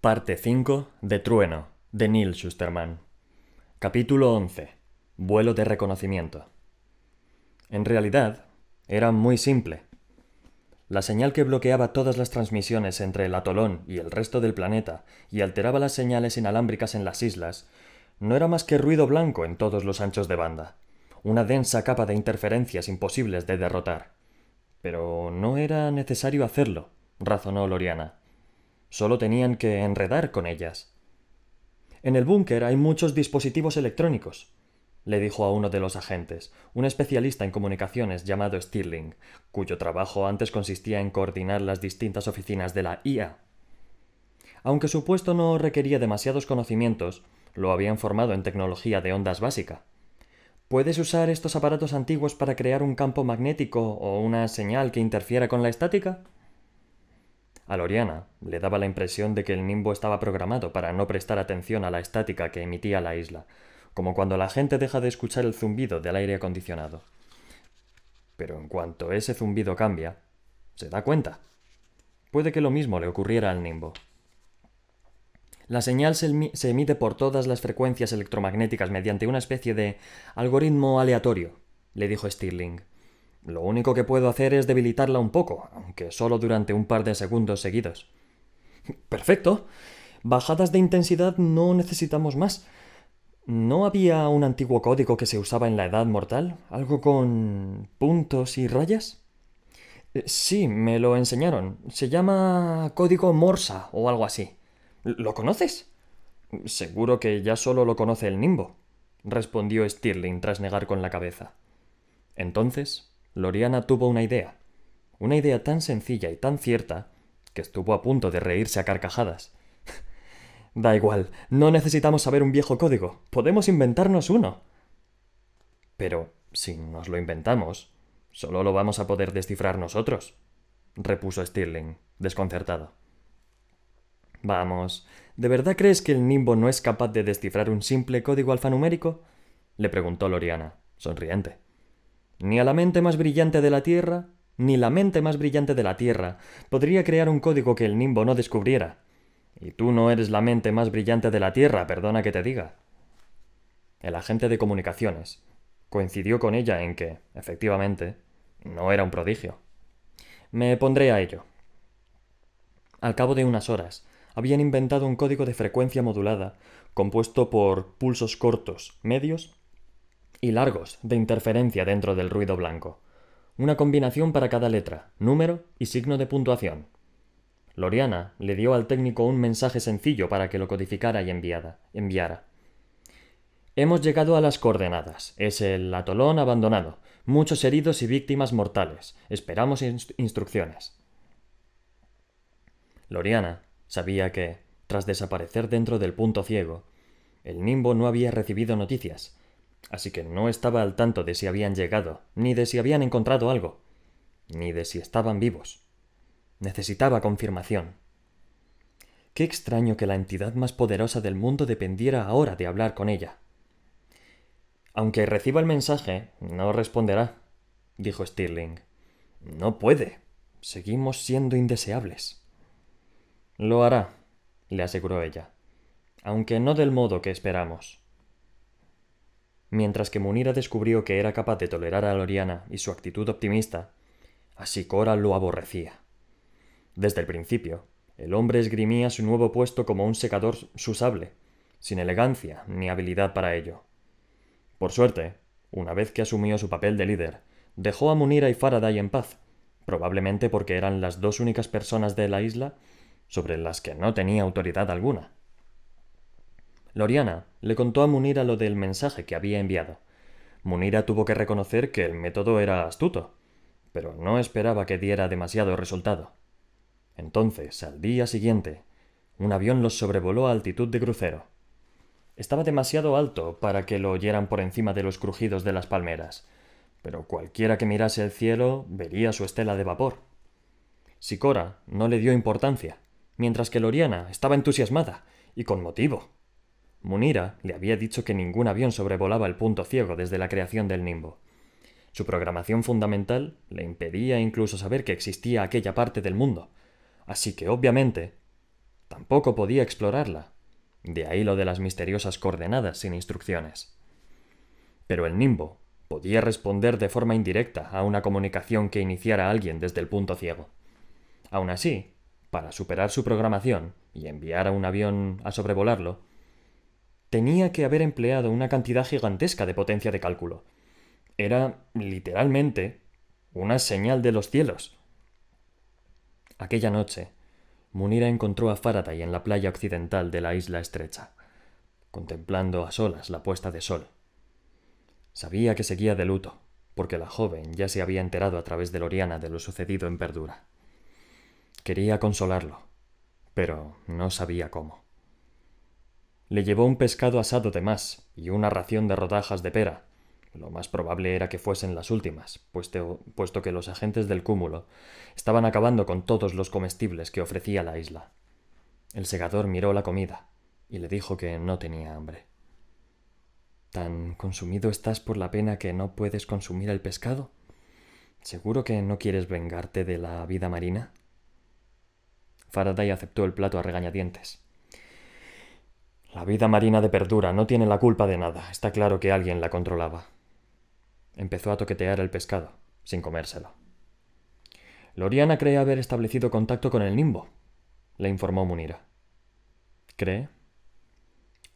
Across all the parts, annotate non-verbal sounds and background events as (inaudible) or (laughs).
Parte 5 de Trueno, de Neil Schusterman. Capítulo 11. Vuelo de reconocimiento. En realidad, era muy simple. La señal que bloqueaba todas las transmisiones entre el atolón y el resto del planeta y alteraba las señales inalámbricas en las islas no era más que ruido blanco en todos los anchos de banda, una densa capa de interferencias imposibles de derrotar. Pero no era necesario hacerlo, razonó Loriana. Solo tenían que enredar con ellas. En el búnker hay muchos dispositivos electrónicos, le dijo a uno de los agentes, un especialista en comunicaciones llamado Stirling, cuyo trabajo antes consistía en coordinar las distintas oficinas de la IA. Aunque su puesto no requería demasiados conocimientos, lo habían formado en tecnología de ondas básica. ¿Puedes usar estos aparatos antiguos para crear un campo magnético o una señal que interfiera con la estática? A Loriana le daba la impresión de que el nimbo estaba programado para no prestar atención a la estática que emitía la isla, como cuando la gente deja de escuchar el zumbido del aire acondicionado. Pero en cuanto ese zumbido cambia, se da cuenta. Puede que lo mismo le ocurriera al nimbo. La señal se, emite por todas las frecuencias electromagnéticas mediante una especie de algoritmo aleatorio, le dijo Stirling. Lo único que puedo hacer es debilitarla un poco, aunque solo durante un par de segundos seguidos. Perfecto. Bajadas de intensidad no necesitamos más. ¿No había un antiguo código que se usaba en la Edad Mortal? ¿Algo con puntos y rayas? Eh, sí, me lo enseñaron. Se llama código Morsa o algo así. ¿Lo conoces? Seguro que ya solo lo conoce el nimbo, respondió Stirling tras negar con la cabeza. Entonces, Loriana tuvo una idea. Una idea tan sencilla y tan cierta que estuvo a punto de reírse a carcajadas. (laughs) da igual, no necesitamos saber un viejo código, podemos inventarnos uno. Pero, si nos lo inventamos, solo lo vamos a poder descifrar nosotros, repuso Stirling, desconcertado. Vamos, ¿de verdad crees que el nimbo no es capaz de descifrar un simple código alfanumérico? le preguntó Loriana, sonriente. Ni a la mente más brillante de la Tierra, ni la mente más brillante de la Tierra podría crear un código que el nimbo no descubriera. Y tú no eres la mente más brillante de la Tierra, perdona que te diga. El agente de comunicaciones coincidió con ella en que, efectivamente, no era un prodigio. Me pondré a ello. Al cabo de unas horas, habían inventado un código de frecuencia modulada, compuesto por pulsos cortos, medios y largos de interferencia dentro del ruido blanco. Una combinación para cada letra, número y signo de puntuación. Loriana le dio al técnico un mensaje sencillo para que lo codificara y enviara. Hemos llegado a las coordenadas. Es el atolón abandonado. Muchos heridos y víctimas mortales. Esperamos instrucciones. Loriana Sabía que, tras desaparecer dentro del punto ciego, el nimbo no había recibido noticias, así que no estaba al tanto de si habían llegado, ni de si habían encontrado algo, ni de si estaban vivos. Necesitaba confirmación. Qué extraño que la entidad más poderosa del mundo dependiera ahora de hablar con ella. Aunque reciba el mensaje, no responderá, dijo Stirling. No puede. Seguimos siendo indeseables. Lo hará, le aseguró ella, aunque no del modo que esperamos. Mientras que Munira descubrió que era capaz de tolerar a Loriana y su actitud optimista, así Cora lo aborrecía. Desde el principio, el hombre esgrimía su nuevo puesto como un secador su sable, sin elegancia ni habilidad para ello. Por suerte, una vez que asumió su papel de líder, dejó a Munira y Faraday en paz, probablemente porque eran las dos únicas personas de la isla sobre las que no tenía autoridad alguna. Loriana le contó a Munira lo del mensaje que había enviado. Munira tuvo que reconocer que el método era astuto, pero no esperaba que diera demasiado resultado. Entonces, al día siguiente, un avión los sobrevoló a altitud de crucero. Estaba demasiado alto para que lo oyeran por encima de los crujidos de las palmeras, pero cualquiera que mirase el cielo vería su estela de vapor. Sicora no le dio importancia mientras que Loriana estaba entusiasmada, y con motivo. Munira le había dicho que ningún avión sobrevolaba el punto ciego desde la creación del nimbo. Su programación fundamental le impedía incluso saber que existía aquella parte del mundo, así que obviamente tampoco podía explorarla. De ahí lo de las misteriosas coordenadas sin instrucciones. Pero el nimbo podía responder de forma indirecta a una comunicación que iniciara alguien desde el punto ciego. Aún así, para superar su programación y enviar a un avión a sobrevolarlo, tenía que haber empleado una cantidad gigantesca de potencia de cálculo. Era, literalmente, una señal de los cielos. Aquella noche, Munira encontró a Faraday en la playa occidental de la isla estrecha, contemplando a solas la puesta de sol. Sabía que seguía de luto, porque la joven ya se había enterado a través de Loriana de lo sucedido en Perdura. Quería consolarlo, pero no sabía cómo. Le llevó un pescado asado de más y una ración de rodajas de pera. Lo más probable era que fuesen las últimas, puesto, que los agentes del cúmulo estaban acabando con todos los comestibles que ofrecía la isla. El segador miró la comida y le dijo que no tenía hambre. ¿Tan consumido estás por la pena que no puedes consumir el pescado? ¿Seguro que no quieres vengarte de la vida marina? Faraday aceptó el plato a regañadientes. La vida marina de Perdura no tiene la culpa de nada. Está claro que alguien la controlaba. Empezó a toquetear el pescado, sin comérselo. Loriana cree haber establecido contacto con el nimbo, le informó Munira. ¿Cree?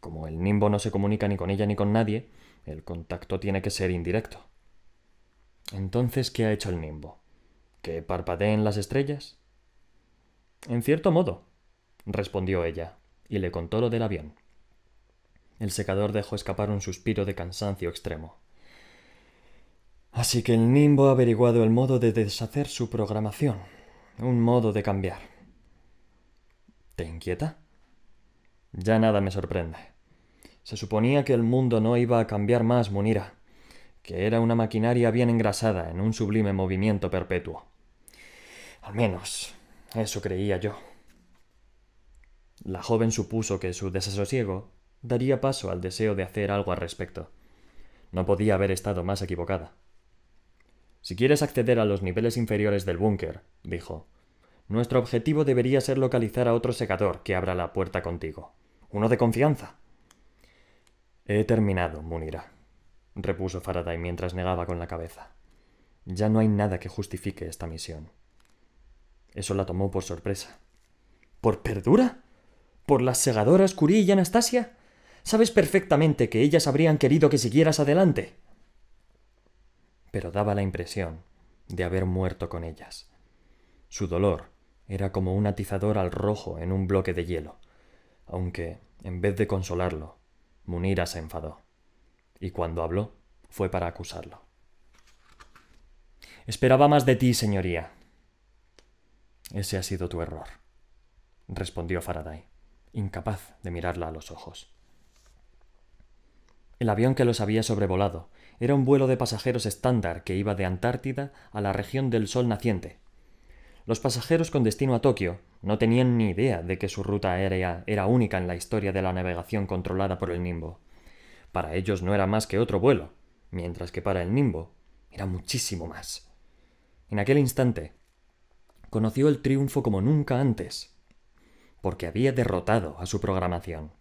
Como el nimbo no se comunica ni con ella ni con nadie, el contacto tiene que ser indirecto. Entonces, ¿qué ha hecho el nimbo? ¿Que parpadeen las estrellas? En cierto modo, respondió ella, y le contó lo del avión. El secador dejó escapar un suspiro de cansancio extremo. Así que el Nimbo ha averiguado el modo de deshacer su programación, un modo de cambiar. ¿Te inquieta? Ya nada me sorprende. Se suponía que el mundo no iba a cambiar más, Munira, que era una maquinaria bien engrasada en un sublime movimiento perpetuo. Al menos, eso creía yo. La joven supuso que su desasosiego daría paso al deseo de hacer algo al respecto. No podía haber estado más equivocada. Si quieres acceder a los niveles inferiores del búnker, dijo, nuestro objetivo debería ser localizar a otro secador que abra la puerta contigo. Uno de confianza. He terminado, Munira, repuso Faraday mientras negaba con la cabeza. Ya no hay nada que justifique esta misión. Eso la tomó por sorpresa. ¿Por perdura? ¿Por las segadoras Curie y Anastasia? Sabes perfectamente que ellas habrían querido que siguieras adelante. Pero daba la impresión de haber muerto con ellas. Su dolor era como un atizador al rojo en un bloque de hielo, aunque, en vez de consolarlo, Munira se enfadó. Y cuando habló, fue para acusarlo. Esperaba más de ti, señoría. Ese ha sido tu error, respondió Faraday, incapaz de mirarla a los ojos. El avión que los había sobrevolado era un vuelo de pasajeros estándar que iba de Antártida a la región del Sol naciente. Los pasajeros con destino a Tokio no tenían ni idea de que su ruta aérea era única en la historia de la navegación controlada por el Nimbo. Para ellos no era más que otro vuelo, mientras que para el Nimbo era muchísimo más. En aquel instante conoció el triunfo como nunca antes, porque había derrotado a su programación.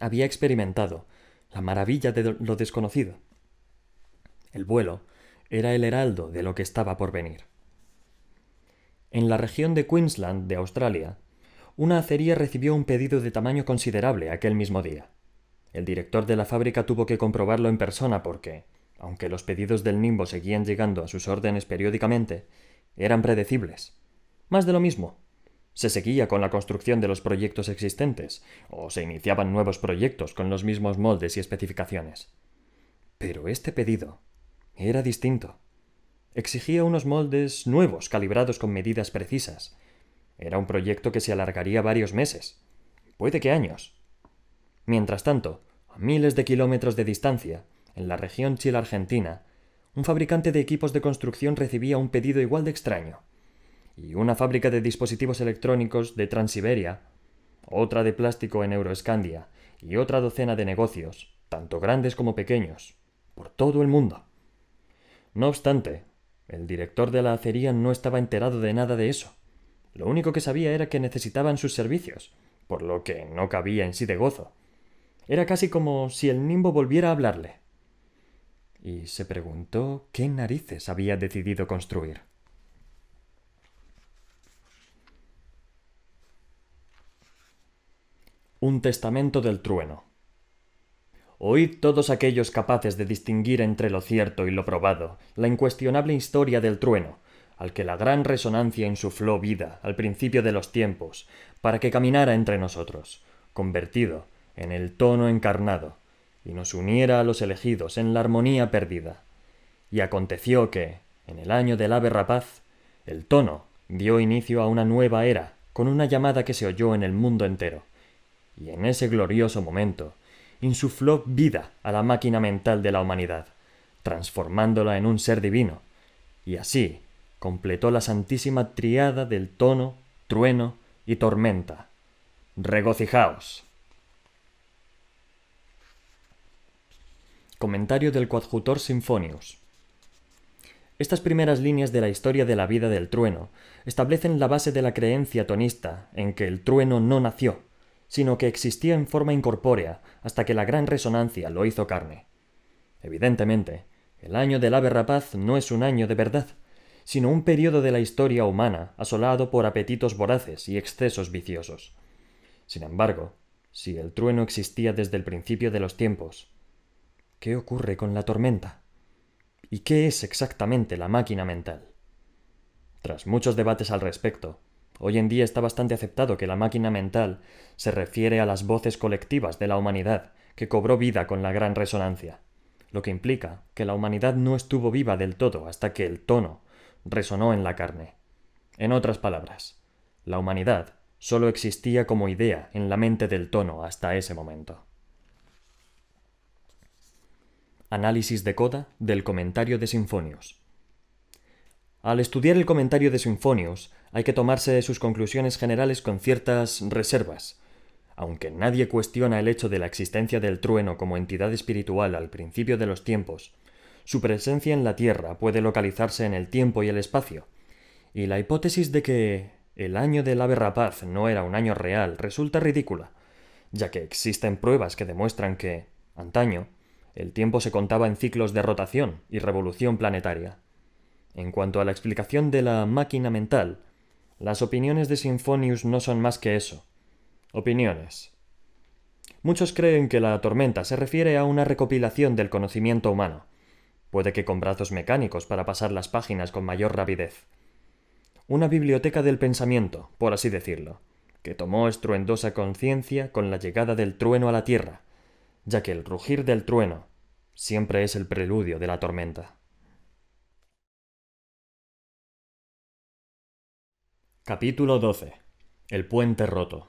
Había experimentado la maravilla de lo desconocido. El vuelo era el heraldo de lo que estaba por venir. En la región de Queensland de Australia, una acería recibió un pedido de tamaño considerable aquel mismo día. El director de la fábrica tuvo que comprobarlo en persona porque, aunque los pedidos del Nimbo seguían llegando a sus órdenes periódicamente, eran predecibles. Más de lo mismo, se seguía con la construcción de los proyectos existentes, o se iniciaban nuevos proyectos con los mismos moldes y especificaciones. Pero este pedido era distinto. Exigía unos moldes nuevos calibrados con medidas precisas. Era un proyecto que se alargaría varios meses, puede que años. Mientras tanto, a miles de kilómetros de distancia, en la región Chile-Argentina, un fabricante de equipos de construcción recibía un pedido igual de extraño y una fábrica de dispositivos electrónicos de Transiberia, otra de plástico en Euroescandia y otra docena de negocios, tanto grandes como pequeños, por todo el mundo. No obstante, el director de la acería no estaba enterado de nada de eso, Lo único que sabía era que necesitaban sus servicios, por lo que no cabía en sí de gozo. Era casi como si el nimbo volviera a hablarle. Y se preguntó qué narices había decidido construir. Un testamento del trueno. Oíd todos aquellos capaces de distinguir entre lo cierto y lo probado la incuestionable historia del trueno, al que la gran resonancia insufló vida al principio de los tiempos, para que caminara entre nosotros, convertido en el tono encarnado, y nos uniera a los elegidos en la armonía perdida. Y aconteció que, en el año del ave rapaz, el tono dio inicio a una nueva era, con una llamada que se oyó en el mundo entero. Y en ese glorioso momento, insufló vida a la máquina mental de la humanidad, transformándola en un ser divino, y así completó la santísima triada del tono, trueno y tormenta. Regocijaos. Comentario del coadjutor Sinfonius. Estas primeras líneas de la historia de la vida del trueno establecen la base de la creencia tonista en que el trueno no nació, sino que existía en forma incorpórea hasta que la gran resonancia lo hizo carne. Evidentemente, el año del ave rapaz no es un año de verdad, sino un periodo de la historia humana asolado por apetitos voraces y excesos viciosos. Sin embargo, si el trueno existía desde el principio de los tiempos, ¿qué ocurre con la tormenta? ¿Y qué es exactamente la máquina mental? Tras muchos debates al respecto, Hoy en día está bastante aceptado que la máquina mental se refiere a las voces colectivas de la humanidad que cobró vida con la gran resonancia, lo que implica que la humanidad no estuvo viva del todo hasta que el tono resonó en la carne. En otras palabras, la humanidad solo existía como idea en la mente del tono hasta ese momento. Análisis de coda del comentario de Sinfonios. Al estudiar el comentario de Sinfonios, hay que tomarse sus conclusiones generales con ciertas reservas. Aunque nadie cuestiona el hecho de la existencia del trueno como entidad espiritual al principio de los tiempos, su presencia en la Tierra puede localizarse en el tiempo y el espacio, y la hipótesis de que el año del ave rapaz no era un año real resulta ridícula, ya que existen pruebas que demuestran que, antaño, el tiempo se contaba en ciclos de rotación y revolución planetaria. En cuanto a la explicación de la máquina mental, las opiniones de Sinfonius no son más que eso. Opiniones. Muchos creen que la tormenta se refiere a una recopilación del conocimiento humano, puede que con brazos mecánicos para pasar las páginas con mayor rapidez. Una biblioteca del pensamiento, por así decirlo, que tomó estruendosa conciencia con la llegada del trueno a la tierra, ya que el rugir del trueno siempre es el preludio de la tormenta. Capítulo 12. El puente roto.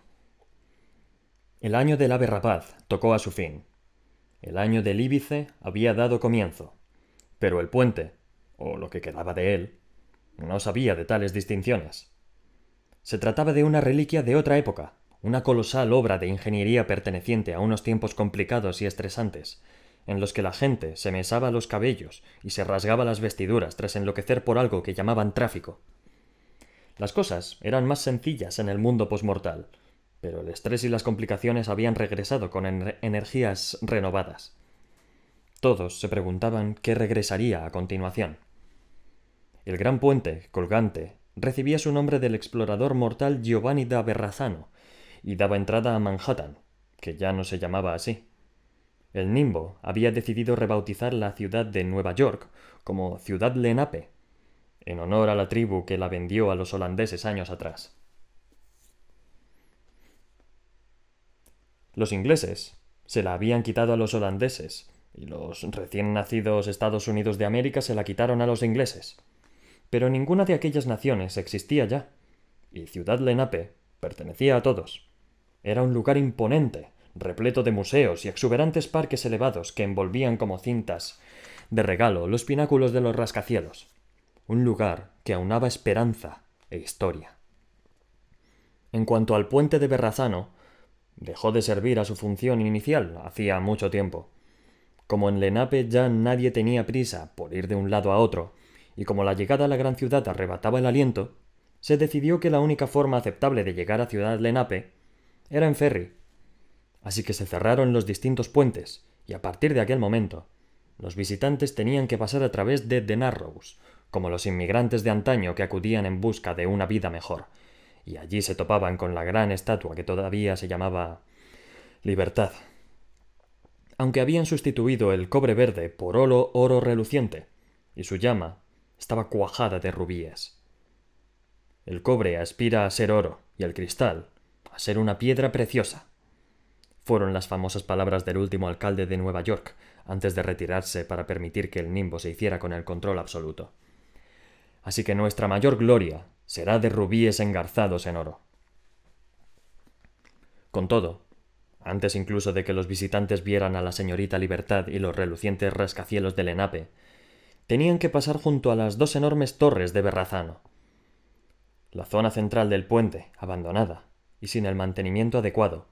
El año del ave rapaz tocó a su fin. El año del íbice había dado comienzo. Pero el puente, o lo que quedaba de él, no sabía de tales distinciones. Se trataba de una reliquia de otra época, una colosal obra de ingeniería perteneciente a unos tiempos complicados y estresantes, en los que la gente se mesaba los cabellos y se rasgaba las vestiduras tras enloquecer por algo que llamaban tráfico. Las cosas eran más sencillas en el mundo posmortal, pero el estrés y las complicaciones habían regresado con energías renovadas. Todos se preguntaban qué regresaría a continuación. El gran puente, colgante, recibía su nombre del explorador mortal Giovanni da Verrazzano y daba entrada a Manhattan, que ya no se llamaba así. El Nimbo había decidido rebautizar la ciudad de Nueva York como Ciudad Lenape, en honor a la tribu que la vendió a los holandeses años atrás. Los ingleses se la habían quitado a los holandeses y los recién nacidos Estados Unidos de América se la quitaron a los ingleses. Pero ninguna de aquellas naciones existía ya, y Ciudad Lenape pertenecía a todos. Era un lugar imponente, repleto de museos y exuberantes parques elevados que envolvían como cintas de regalo los pináculos de los rascacielos un lugar que aunaba esperanza e historia. En cuanto al puente de Berrazano, dejó de servir a su función inicial hacía mucho tiempo. Como en Lenape ya nadie tenía prisa por ir de un lado a otro, y como la llegada a la gran ciudad arrebataba el aliento, se decidió que la única forma aceptable de llegar a Ciudad Lenape era en ferry. Así que se cerraron los distintos puentes, y a partir de aquel momento, los visitantes tenían que pasar a través de The Narrows, como los inmigrantes de antaño que acudían en busca de una vida mejor, y allí se topaban con la gran estatua que todavía se llamaba Libertad. Aunque habían sustituido el cobre verde por oro oro reluciente, y su llama estaba cuajada de rubíes. El cobre aspira a ser oro y el cristal a ser una piedra preciosa. Fueron las famosas palabras del último alcalde de Nueva York antes de retirarse para permitir que el nimbo se hiciera con el control absoluto. Así que nuestra mayor gloria será de rubíes engarzados en oro. Con todo, antes incluso de que los visitantes vieran a la señorita Libertad y los relucientes rascacielos del Lenape, tenían que pasar junto a las dos enormes torres de Berrazano. La zona central del puente, abandonada y sin el mantenimiento adecuado,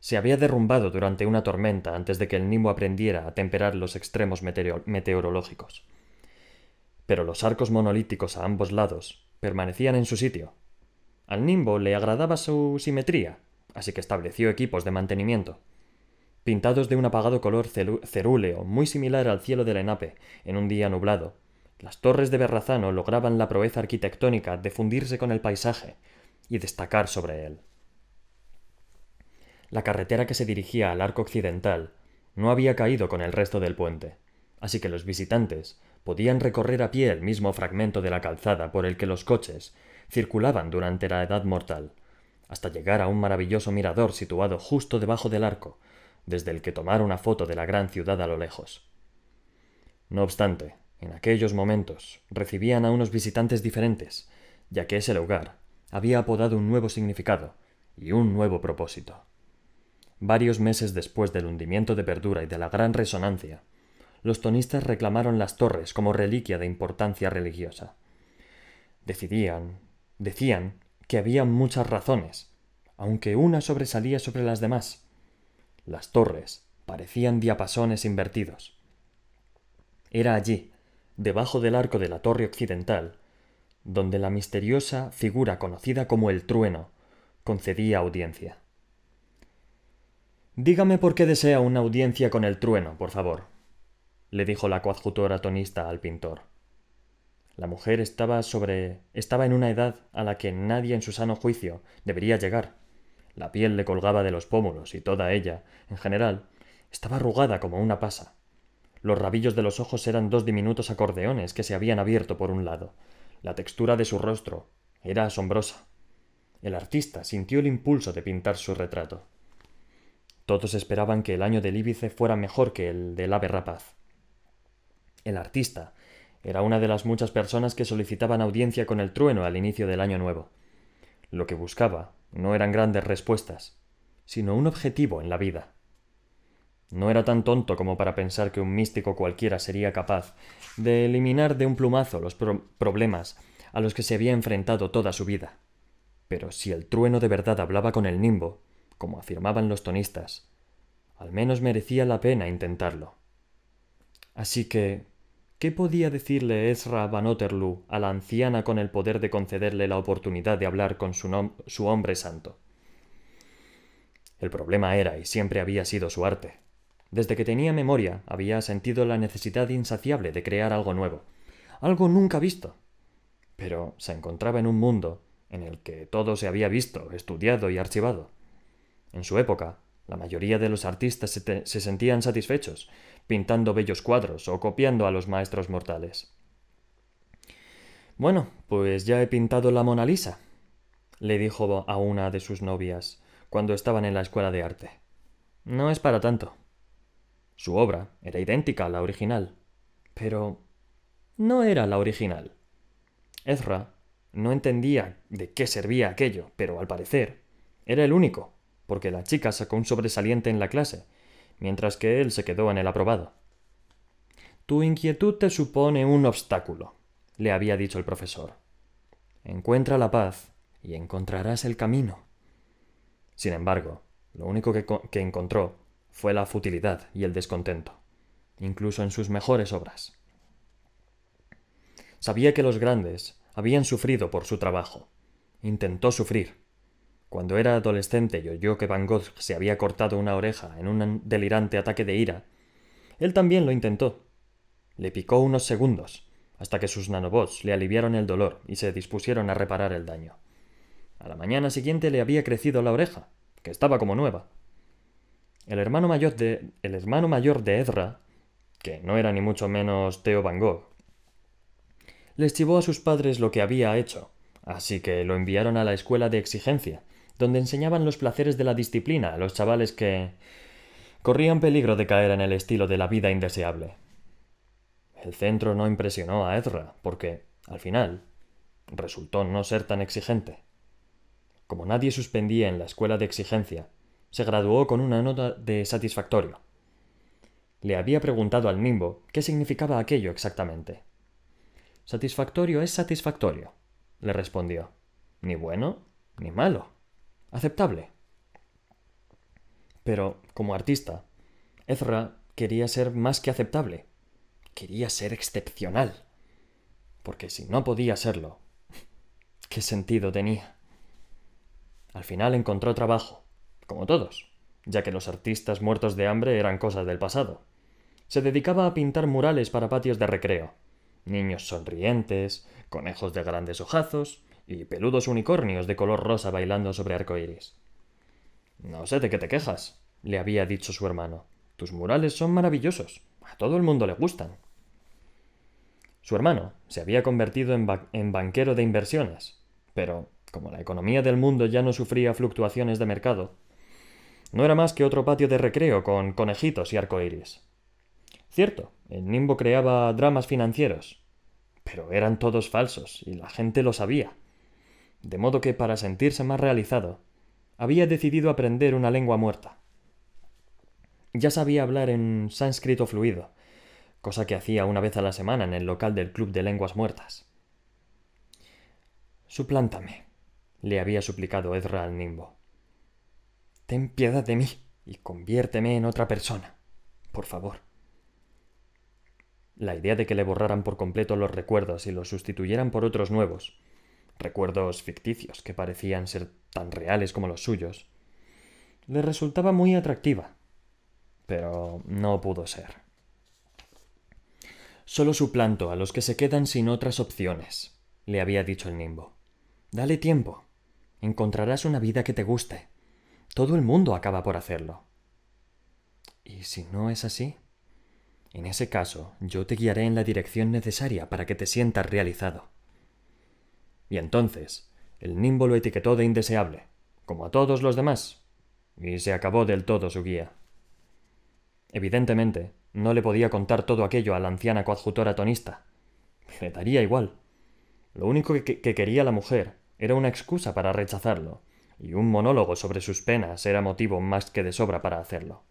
se había derrumbado durante una tormenta antes de que el nimbo aprendiera a temperar los extremos meteorológicos. Pero los arcos monolíticos a ambos lados permanecían en su sitio. Al nimbo le agradaba su simetría, así que estableció equipos de mantenimiento. Pintados de un apagado color cerúleo muy similar al cielo del Enape en un día nublado, las torres de Berrazano lograban la proeza arquitectónica de fundirse con el paisaje y destacar sobre él. La carretera que se dirigía al arco occidental no había caído con el resto del puente, así que los visitantes podían recorrer a pie el mismo fragmento de la calzada por el que los coches circulaban durante la Edad Mortal, hasta llegar a un maravilloso mirador situado justo debajo del arco, desde el que tomar una foto de la gran ciudad a lo lejos. No obstante, en aquellos momentos recibían a unos visitantes diferentes, ya que ese lugar había apodado un nuevo significado y un nuevo propósito. Varios meses después del hundimiento de Verdura y de la gran resonancia, los tonistas reclamaron las torres como reliquia de importancia religiosa. Decidían, decían que había muchas razones, aunque una sobresalía sobre las demás. Las torres parecían diapasones invertidos. Era allí, debajo del arco de la torre occidental, donde la misteriosa figura conocida como el trueno concedía audiencia. Dígame por qué desea una audiencia con el trueno, por favor, le dijo la coadjutora tonista al pintor. La mujer estaba sobre. estaba en una edad a la que nadie en su sano juicio debería llegar. La piel le colgaba de los pómulos y toda ella, en general, estaba arrugada como una pasa. Los rabillos de los ojos eran dos diminutos acordeones que se habían abierto por un lado. La textura de su rostro era asombrosa. El artista sintió el impulso de pintar su retrato. Todos esperaban que el año del Íbice fuera mejor que el del ave rapaz. El artista era una de las muchas personas que solicitaban audiencia con el trueno al inicio del año nuevo. Lo que buscaba no eran grandes respuestas, sino un objetivo en la vida. No era tan tonto como para pensar que un místico cualquiera sería capaz de eliminar de un plumazo los problemas a los que se había enfrentado toda su vida. Pero si el trueno de verdad hablaba con el nimbo, como afirmaban los tonistas. Al menos merecía la pena intentarlo. Así que, ¿qué podía decirle Ezra Van Otterloo a la anciana con el poder de concederle la oportunidad de hablar con su, su hombre santo? El problema era y siempre había sido su arte. Desde que tenía memoria había sentido la necesidad insaciable de crear algo nuevo, algo nunca visto. Pero se encontraba en un mundo en el que todo se había visto, estudiado y archivado. En su época, la mayoría de los artistas se, sentían satisfechos, pintando bellos cuadros o copiando a los maestros mortales. Bueno, pues ya he pintado la Mona Lisa, le dijo a una de sus novias cuando estaban en la escuela de arte. No es para tanto. Su obra era idéntica a la original, pero no era la original. Ezra no entendía de qué servía aquello, pero al parecer era el único porque la chica sacó un sobresaliente en la clase, mientras que él se quedó en el aprobado. Tu inquietud te supone un obstáculo, le había dicho el profesor. Encuentra la paz y encontrarás el camino. Sin embargo, lo único que, que encontró fue la futilidad y el descontento, incluso en sus mejores obras. Sabía que los grandes habían sufrido por su trabajo, intentó sufrir. Cuando era adolescente y oyó que Van Gogh se había cortado una oreja en un delirante ataque de ira, él también lo intentó. Le picó unos segundos, hasta que sus nanobots le aliviaron el dolor y se dispusieron a reparar el daño. A la mañana siguiente le había crecido la oreja, que estaba como nueva. El hermano mayor de, el hermano mayor de Ezra, que no era ni mucho menos Theo Van Gogh, les chivó a sus padres lo que había hecho, así que lo enviaron a la escuela de exigencia, donde enseñaban los placeres de la disciplina a los chavales que corrían peligro de caer en el estilo de la vida indeseable. El centro no impresionó a Ezra, porque, al final, resultó no ser tan exigente. Como nadie suspendía en la escuela de exigencia, se graduó con una nota de satisfactorio. Le había preguntado al nimbo qué significaba aquello exactamente. Satisfactorio es satisfactorio, le respondió. Ni bueno ni malo. Aceptable. Pero, como artista, Ezra quería ser más que aceptable. Quería ser excepcional. Porque si no podía serlo, (laughs) ¿qué sentido tenía? Al final encontró trabajo, como todos, ya que los artistas muertos de hambre eran cosas del pasado. Se dedicaba a pintar murales para patios de recreo. Niños sonrientes, conejos de grandes ojazos y peludos unicornios de color rosa bailando sobre arcoíris. No sé de qué te quejas, le había dicho su hermano. Tus murales son maravillosos. A todo el mundo le gustan. Su hermano se había convertido en, banquero de inversiones, pero como la economía del mundo ya no sufría fluctuaciones de mercado, no era más que otro patio de recreo con conejitos y arcoíris. Cierto, el Nimbo creaba dramas financieros, pero eran todos falsos y la gente lo sabía. De modo que para sentirse más realizado, había decidido aprender una lengua muerta. Ya sabía hablar en sánscrito fluido, cosa que hacía una vez a la semana en el local del Club de Lenguas Muertas. Suplántame, le había suplicado Ezra al nimbo. Ten piedad de mí y conviérteme en otra persona, por favor. La idea de que le borraran por completo los recuerdos y los sustituyeran por otros nuevos, recuerdos ficticios que parecían ser tan reales como los suyos, le resultaba muy atractiva, pero no pudo ser. Solo suplanto a los que se quedan sin otras opciones, le había dicho el nimbo. Dale tiempo. Encontrarás una vida que te guste. Todo el mundo acaba por hacerlo. ¿Y si no es así? En ese caso, yo te guiaré en la dirección necesaria para que te sientas realizado. Y entonces, el nimbo lo etiquetó de indeseable, como a todos los demás, y se acabó del todo su guía. Evidentemente, no le podía contar todo aquello a la anciana coadjutora tonista. Le daría igual. Lo único que, que quería la mujer era una excusa para rechazarlo, y un monólogo sobre sus penas era motivo más que de sobra para hacerlo.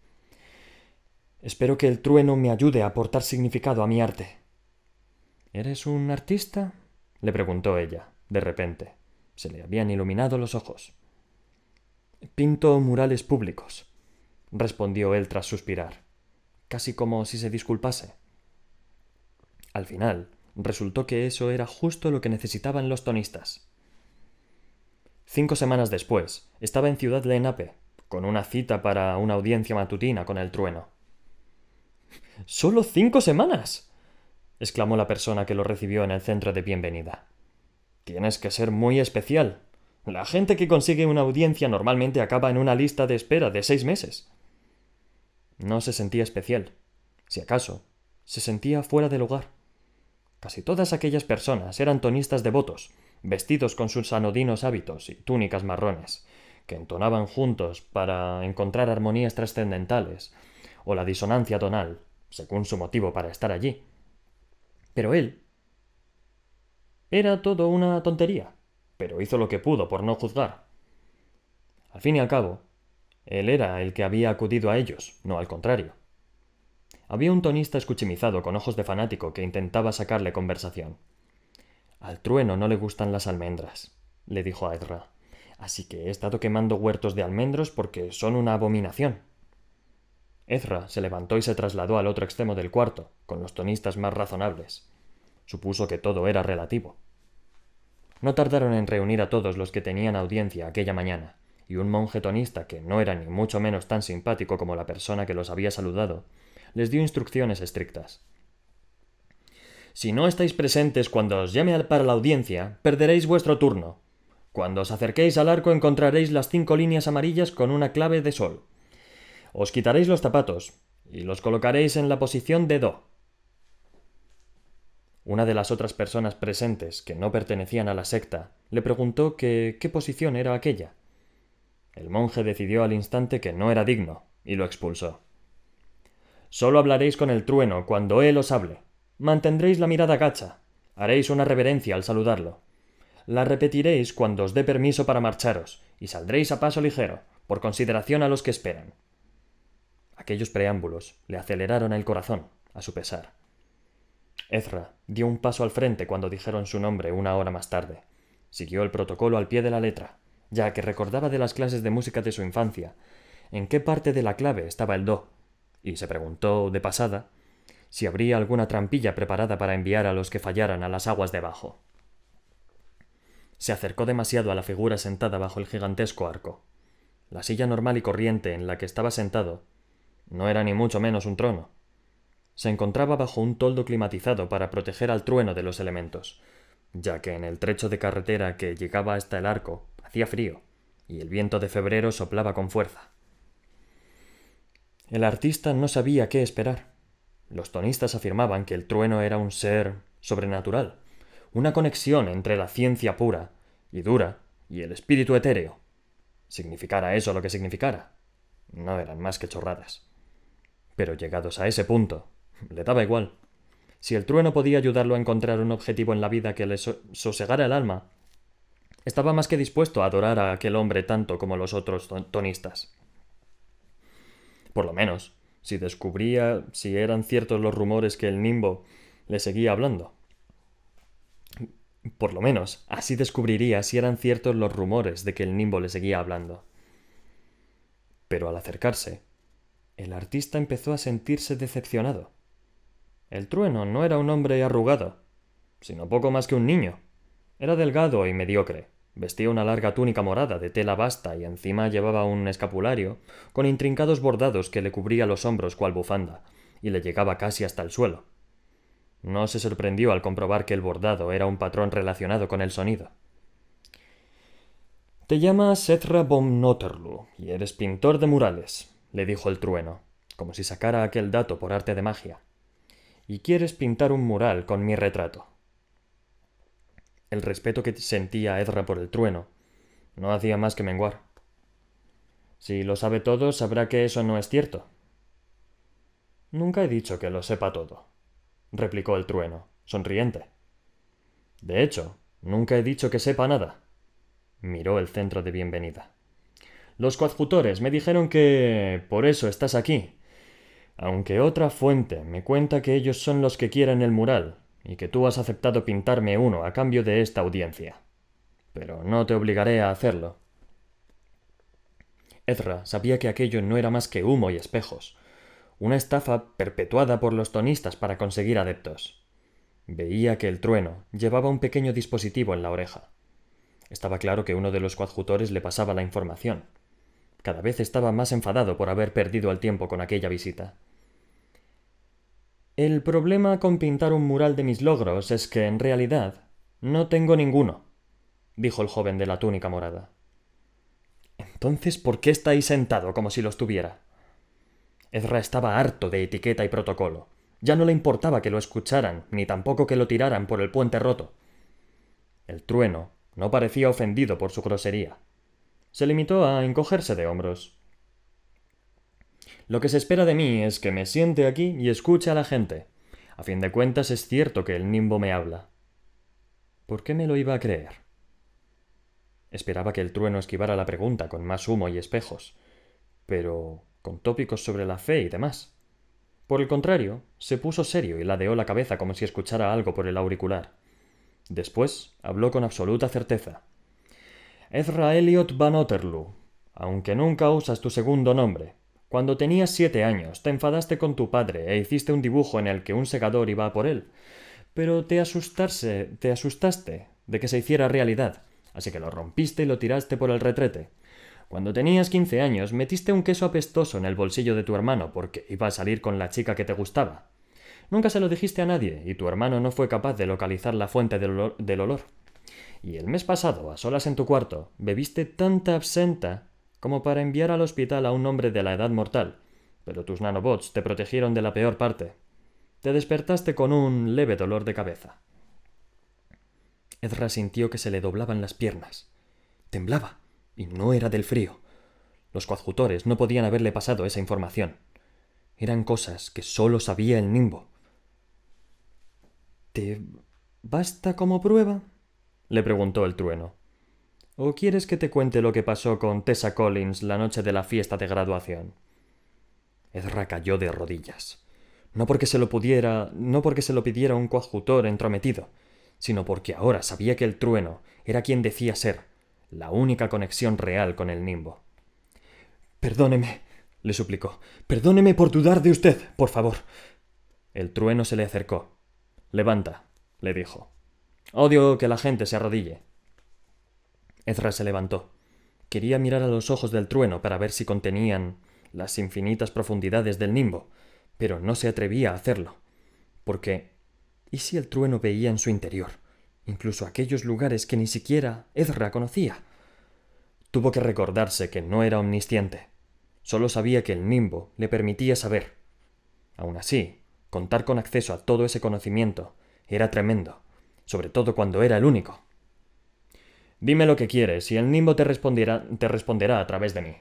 Espero que el trueno me ayude a aportar significado a mi arte. ¿Eres un artista? le preguntó ella, de repente. Se le habían iluminado los ojos. Pinto murales públicos, respondió él tras suspirar, casi como si se disculpase. Al final, resultó que eso era justo lo que necesitaban los tonistas. Cinco semanas después, estaba en Ciudad Lenape, con una cita para una audiencia matutina con el trueno. ¿Solo cinco semanas? exclamó la persona que lo recibió en el centro de bienvenida. Tienes que ser muy especial. La gente que consigue una audiencia normalmente acaba en una lista de espera de seis meses. No se sentía especial. Si acaso, se sentía fuera de lugar. Casi todas aquellas personas eran tonistas devotos, vestidos con sus anodinos hábitos y túnicas marrones, que entonaban juntos para encontrar armonías trascendentales o la disonancia tonal, según su motivo para estar allí. Pero él era todo una tontería, pero hizo lo que pudo por no juzgar. Al fin y al cabo, él era el que había acudido a ellos, no al contrario. Había un tonista escuchimizado con ojos de fanático que intentaba sacarle conversación. Al trueno no le gustan las almendras, le dijo a Ezra. Así que he estado quemando huertos de almendros porque son una abominación. Ezra se levantó y se trasladó al otro extremo del cuarto, con los tonistas más razonables. Supuso que todo era relativo. No tardaron en reunir a todos los que tenían audiencia aquella mañana, y un monje tonista que no era ni mucho menos tan simpático como la persona que los había saludado, les dio instrucciones estrictas. Si no estáis presentes cuando os llame para la audiencia, perderéis vuestro turno. Cuando os acerquéis al arco encontraréis las cinco líneas amarillas con una clave de sol. Os quitaréis los zapatos y los colocaréis en la posición de do. Una de las otras personas presentes, que no pertenecían a la secta, le preguntó que qué posición era aquella. El monje decidió al instante que no era digno, y lo expulsó. Solo hablaréis con el trueno cuando él os hable. Mantendréis la mirada gacha. Haréis una reverencia al saludarlo. La repetiréis cuando os dé permiso para marcharos, y saldréis a paso ligero, por consideración a los que esperan. Aquellos preámbulos le aceleraron el corazón, a su pesar. Ezra dio un paso al frente cuando dijeron su nombre una hora más tarde. Siguió el protocolo al pie de la letra, ya que recordaba de las clases de música de su infancia en qué parte de la clave estaba el do, y se preguntó, de pasada, si habría alguna trampilla preparada para enviar a los que fallaran a las aguas debajo. Se acercó demasiado a la figura sentada bajo el gigantesco arco. La silla normal y corriente en la que estaba sentado no era ni mucho menos un trono, se encontraba bajo un toldo climatizado para proteger al trueno de los elementos, ya que en el trecho de carretera que llegaba hasta el arco hacía frío, y el viento de febrero soplaba con fuerza. El artista no sabía qué esperar. Los tonistas afirmaban que el trueno era un ser sobrenatural, una conexión entre la ciencia pura y dura y el espíritu etéreo. Significara eso lo que significara. No eran más que chorradas. Pero llegados a ese punto, le daba igual. Si el trueno podía ayudarlo a encontrar un objetivo en la vida que le sosegara el alma, estaba más que dispuesto a adorar a aquel hombre tanto como los otros tonistas. Por lo menos, si descubría si eran ciertos los rumores que el nimbo le seguía hablando. Por lo menos, así descubriría si eran ciertos los rumores de que el nimbo le seguía hablando. Pero al acercarse, el artista empezó a sentirse decepcionado. El trueno no era un hombre arrugado, sino poco más que un niño. Era delgado y mediocre. Vestía una larga túnica morada de tela basta y encima llevaba un escapulario con intrincados bordados que le cubría los hombros cual bufanda y le llegaba casi hasta el suelo. No se sorprendió al comprobar que el bordado era un patrón relacionado con el sonido. Te llamas Ezra von Notterlu y eres pintor de murales, le dijo el trueno, como si sacara aquel dato por arte de magia y quieres pintar un mural con mi retrato. El respeto que sentía Edra por el trueno no hacía más que menguar. Si lo sabe todo, sabrá que eso no es cierto. Nunca he dicho que lo sepa todo, replicó el trueno, sonriente. De hecho, nunca he dicho que sepa nada. Miró el centro de bienvenida. Los coadjutores me dijeron que... por eso estás aquí, aunque otra fuente me cuenta que ellos son los que quieren el mural, y que tú has aceptado pintarme uno a cambio de esta audiencia. Pero no te obligaré a hacerlo. Ezra sabía que aquello no era más que humo y espejos, una estafa perpetuada por los tonistas para conseguir adeptos. Veía que el trueno llevaba un pequeño dispositivo en la oreja. Estaba claro que uno de los coadjutores le pasaba la información. Cada vez estaba más enfadado por haber perdido el tiempo con aquella visita. El problema con pintar un mural de mis logros es que, en realidad, no tengo ninguno, dijo el joven de la túnica morada. Entonces, ¿por qué estáis sentado como si los tuviera? Ezra estaba harto de etiqueta y protocolo. Ya no le importaba que lo escucharan, ni tampoco que lo tiraran por el puente roto. El trueno no parecía ofendido por su grosería. Se limitó a encogerse de hombros. Lo que se espera de mí es que me siente aquí y escuche a la gente. A fin de cuentas es cierto que el nimbo me habla. ¿Por qué me lo iba a creer? Esperaba que el trueno esquivara la pregunta con más humo y espejos, pero con tópicos sobre la fe y demás. Por el contrario, se puso serio y ladeó la cabeza como si escuchara algo por el auricular. Después habló con absoluta certeza. Ezra Elliot Van Otterloo, aunque nunca usas tu segundo nombre, cuando tenías siete años, te enfadaste con tu padre e hiciste un dibujo en el que un segador iba por él. Pero te asustaste, te asustaste de que se hiciera realidad, así que lo rompiste y lo tiraste por el retrete. Cuando tenías quince años, metiste un queso apestoso en el bolsillo de tu hermano porque iba a salir con la chica que te gustaba. Nunca se lo dijiste a nadie y tu hermano no fue capaz de localizar la fuente del olor. Del olor. Y el mes pasado, a solas en tu cuarto, bebiste tanta absenta como para enviar al hospital a un hombre de la edad mortal, pero tus nanobots te protegieron de la peor parte. Te despertaste con un leve dolor de cabeza. Ezra sintió que se le doblaban las piernas. Temblaba, y no era del frío. Los coadjutores no podían haberle pasado esa información. Eran cosas que sólo sabía el nimbo. ¿Te basta como prueba? le preguntó el trueno. ¿O quieres que te cuente lo que pasó con Tessa Collins la noche de la fiesta de graduación? Ezra cayó de rodillas. No porque se lo pudiera, no porque se lo pidiera un coadjutor entrometido, sino porque ahora sabía que el trueno era quien decía ser la única conexión real con el nimbo. Perdóneme, le suplicó. Perdóneme por dudar de usted, por favor. El trueno se le acercó. Levanta, le dijo. Odio que la gente se arrodille. Ezra se levantó. Quería mirar a los ojos del trueno para ver si contenían las infinitas profundidades del nimbo, pero no se atrevía a hacerlo. Porque ¿y si el trueno veía en su interior, incluso aquellos lugares que ni siquiera Ezra conocía? Tuvo que recordarse que no era omnisciente. Solo sabía que el nimbo le permitía saber. Aun así, contar con acceso a todo ese conocimiento era tremendo, sobre todo cuando era el único. Dime lo que quieres y el nimbo te responderá, te responderá a través de mí.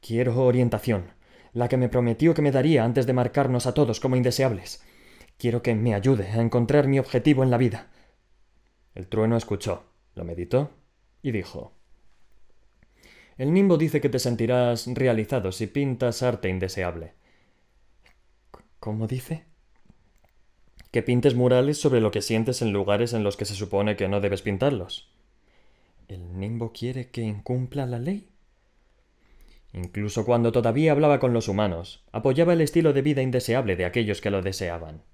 Quiero orientación, la que me prometió que me daría antes de marcarnos a todos como indeseables. Quiero que me ayude a encontrar mi objetivo en la vida. El trueno escuchó, lo meditó y dijo El nimbo dice que te sentirás realizado si pintas arte indeseable. ¿Cómo dice? Que pintes murales sobre lo que sientes en lugares en los que se supone que no debes pintarlos. ¿El Nimbo quiere que incumpla la ley? Incluso cuando todavía hablaba con los humanos, apoyaba el estilo de vida indeseable de aquellos que lo deseaban.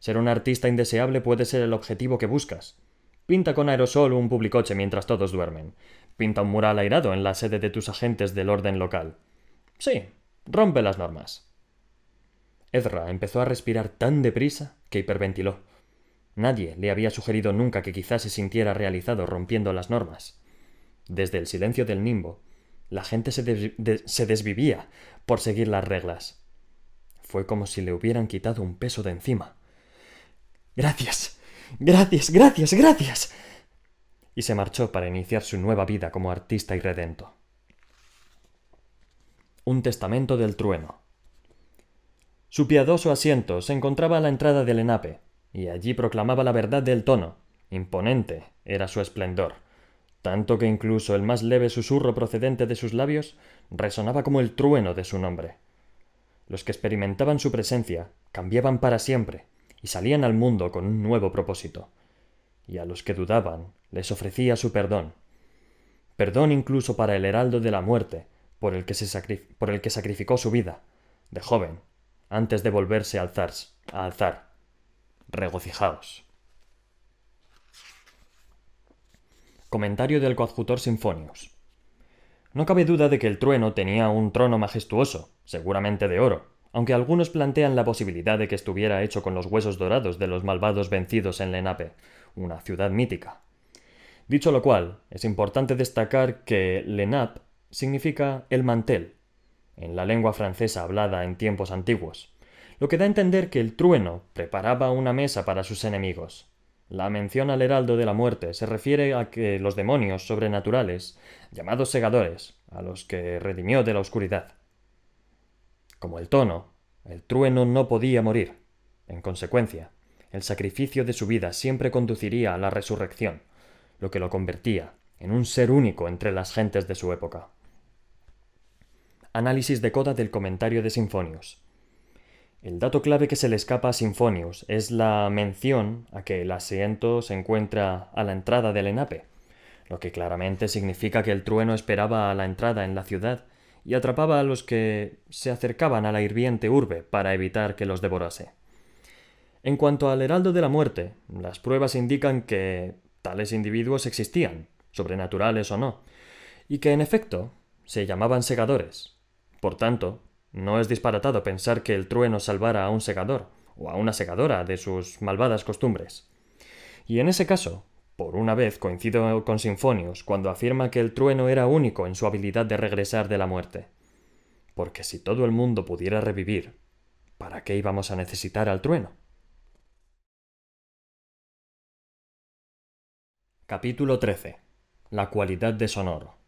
Ser un artista indeseable puede ser el objetivo que buscas. Pinta con aerosol un publicoche mientras todos duermen. Pinta un mural airado en la sede de tus agentes del orden local. Sí, rompe las normas. Ezra empezó a respirar tan deprisa que hiperventiló. Nadie le había sugerido nunca que quizás se sintiera realizado rompiendo las normas. Desde el silencio del nimbo, la gente se, desvivía por seguir las reglas. Fue como si le hubieran quitado un peso de encima. Gracias. Gracias, gracias, gracias. Y se marchó para iniciar su nueva vida como artista y redento. Un testamento del trueno. Su piadoso asiento se encontraba a la entrada del enape, y allí proclamaba la verdad del tono. Imponente era su esplendor tanto que incluso el más leve susurro procedente de sus labios resonaba como el trueno de su nombre. Los que experimentaban su presencia cambiaban para siempre y salían al mundo con un nuevo propósito. Y a los que dudaban les ofrecía su perdón. Perdón incluso para el heraldo de la muerte, por el que, se por el que sacrificó su vida, de joven, antes de volverse a alzar. A alzar. Regocijaos. Comentario del coadjutor Sinfonius. No cabe duda de que el trueno tenía un trono majestuoso, seguramente de oro, aunque algunos plantean la posibilidad de que estuviera hecho con los huesos dorados de los malvados vencidos en Lenape, una ciudad mítica. Dicho lo cual, es importante destacar que Lenape significa el mantel, en la lengua francesa hablada en tiempos antiguos, lo que da a entender que el trueno preparaba una mesa para sus enemigos, la mención al heraldo de la muerte se refiere a que los demonios sobrenaturales, llamados segadores, a los que redimió de la oscuridad. Como el tono, el trueno no podía morir. En consecuencia, el sacrificio de su vida siempre conduciría a la resurrección, lo que lo convertía en un ser único entre las gentes de su época. Análisis de coda del comentario de Sinfonius. El dato clave que se le escapa a Sinfonius es la mención a que el asiento se encuentra a la entrada del ENAPE, lo que claramente significa que el trueno esperaba a la entrada en la ciudad y atrapaba a los que se acercaban a la hirviente urbe para evitar que los devorase. En cuanto al heraldo de la muerte, las pruebas indican que tales individuos existían, sobrenaturales o no, y que en efecto se llamaban segadores. Por tanto, no es disparatado pensar que el trueno salvara a un segador o a una segadora de sus malvadas costumbres. Y en ese caso, por una vez coincido con Sinfonius cuando afirma que el trueno era único en su habilidad de regresar de la muerte. Porque si todo el mundo pudiera revivir, ¿para qué íbamos a necesitar al trueno? Capítulo 13. La cualidad de sonoro.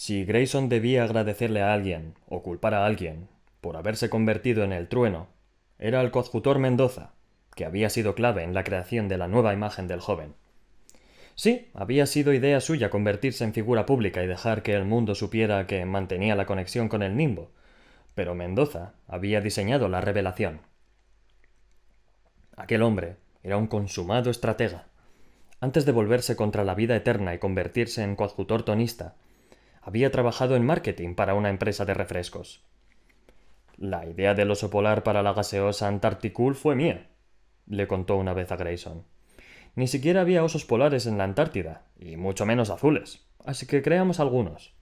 Si Grayson debía agradecerle a alguien, o culpar a alguien, por haberse convertido en el trueno, era el coadjutor Mendoza, que había sido clave en la creación de la nueva imagen del joven. Sí, había sido idea suya convertirse en figura pública y dejar que el mundo supiera que mantenía la conexión con el nimbo, pero Mendoza había diseñado la revelación. Aquel hombre era un consumado estratega antes de volverse contra la vida eterna y convertirse en coadjutor tonista, había trabajado en marketing para una empresa de refrescos. La idea del oso polar para la gaseosa Antarcticul fue mía, le contó una vez a Grayson. Ni siquiera había osos polares en la Antártida, y mucho menos azules, así que creamos algunos.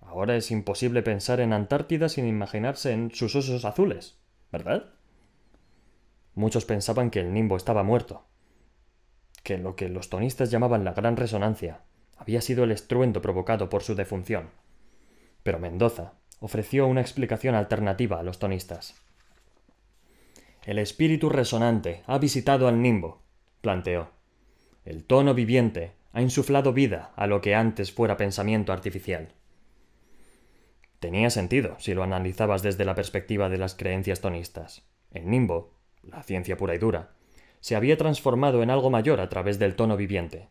Ahora es imposible pensar en Antártida sin imaginarse en sus osos azules, ¿verdad? Muchos pensaban que el nimbo estaba muerto, que lo que los tonistas llamaban la gran resonancia había sido el estruendo provocado por su defunción. Pero Mendoza ofreció una explicación alternativa a los tonistas. El espíritu resonante ha visitado al nimbo, planteó. El tono viviente ha insuflado vida a lo que antes fuera pensamiento artificial. Tenía sentido si lo analizabas desde la perspectiva de las creencias tonistas. El nimbo, la ciencia pura y dura, se había transformado en algo mayor a través del tono viviente.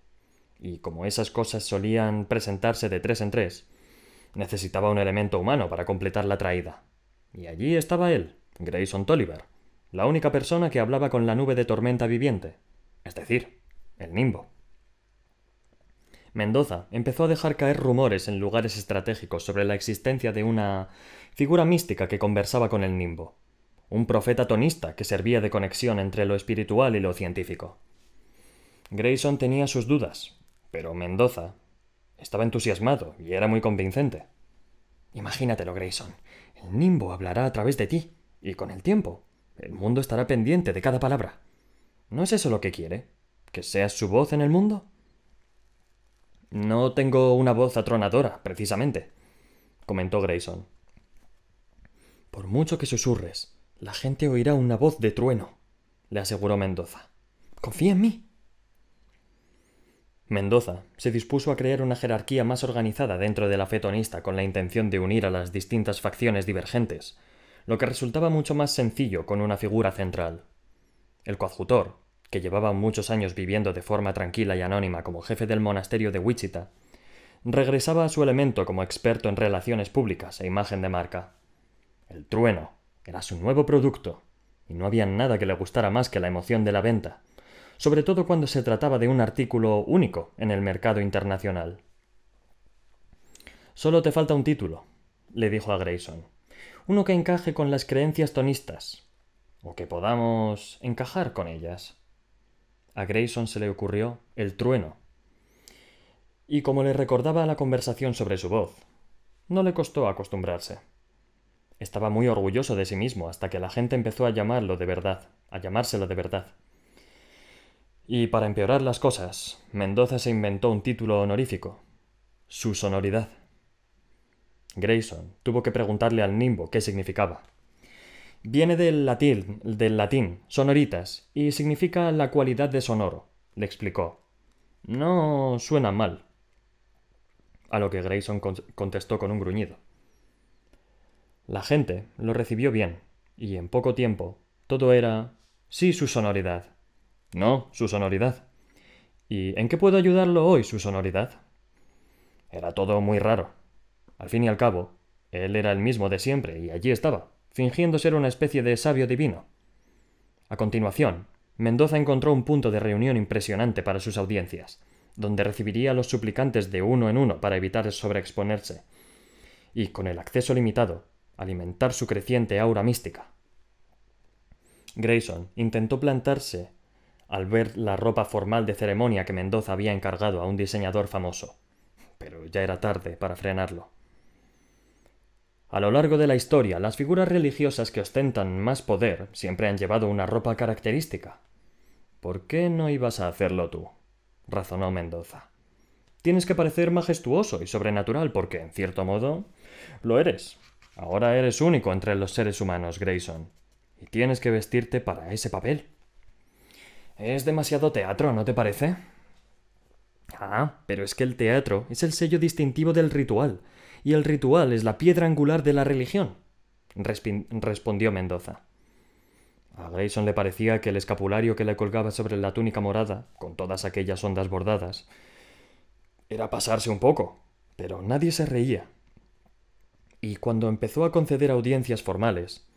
Y como esas cosas solían presentarse de tres en tres, necesitaba un elemento humano para completar la traída. Y allí estaba él, Grayson Tolliver, la única persona que hablaba con la nube de tormenta viviente, es decir, el nimbo. Mendoza empezó a dejar caer rumores en lugares estratégicos sobre la existencia de una figura mística que conversaba con el nimbo un profeta tonista que servía de conexión entre lo espiritual y lo científico. Grayson tenía sus dudas, pero Mendoza estaba entusiasmado y era muy convincente. Imagínatelo, Grayson. El nimbo hablará a través de ti, y con el tiempo, el mundo estará pendiente de cada palabra. ¿No es eso lo que quiere? ¿Que seas su voz en el mundo? No tengo una voz atronadora, precisamente, comentó Grayson. Por mucho que susurres, la gente oirá una voz de trueno, le aseguró Mendoza. Confía en mí. Mendoza se dispuso a crear una jerarquía más organizada dentro de la fetonista con la intención de unir a las distintas facciones divergentes, lo que resultaba mucho más sencillo con una figura central. El coadjutor, que llevaba muchos años viviendo de forma tranquila y anónima como jefe del monasterio de Wichita, regresaba a su elemento como experto en relaciones públicas e imagen de marca. El trueno, era su nuevo producto, y no había nada que le gustara más que la emoción de la venta, sobre todo cuando se trataba de un artículo único en el mercado internacional. Solo te falta un título, le dijo a Grayson. Uno que encaje con las creencias tonistas, o que podamos encajar con ellas. A Grayson se le ocurrió el trueno. Y como le recordaba la conversación sobre su voz, no le costó acostumbrarse. Estaba muy orgulloso de sí mismo hasta que la gente empezó a llamarlo de verdad, a llamárselo de verdad. Y para empeorar las cosas, Mendoza se inventó un título honorífico, su sonoridad. Grayson tuvo que preguntarle al nimbo qué significaba. Viene del latín, del latín, sonoritas, y significa la cualidad de sonoro, le explicó. No suena mal. A lo que Grayson contestó con un gruñido. La gente lo recibió bien, y en poco tiempo todo era sí su sonoridad. No, su sonoridad. ¿Y en qué puedo ayudarlo hoy, su sonoridad? Era todo muy raro. Al fin y al cabo, él era el mismo de siempre, y allí estaba, fingiendo ser una especie de sabio divino. A continuación, Mendoza encontró un punto de reunión impresionante para sus audiencias, donde recibiría a los suplicantes de uno en uno para evitar sobreexponerse. Y con el acceso limitado, alimentar su creciente aura mística. Grayson intentó plantarse al ver la ropa formal de ceremonia que Mendoza había encargado a un diseñador famoso. Pero ya era tarde para frenarlo. A lo largo de la historia, las figuras religiosas que ostentan más poder siempre han llevado una ropa característica. ¿Por qué no ibas a hacerlo tú? razonó Mendoza. Tienes que parecer majestuoso y sobrenatural porque, en cierto modo, lo eres. Ahora eres único entre los seres humanos, Grayson. Y tienes que vestirte para ese papel. Es demasiado teatro, ¿no te parece? Ah, pero es que el teatro es el sello distintivo del ritual, y el ritual es la piedra angular de la religión, respondió Mendoza. A Grayson le parecía que el escapulario que le colgaba sobre la túnica morada, con todas aquellas ondas bordadas, era pasarse un poco, pero nadie se reía. Y cuando empezó a conceder audiencias formales,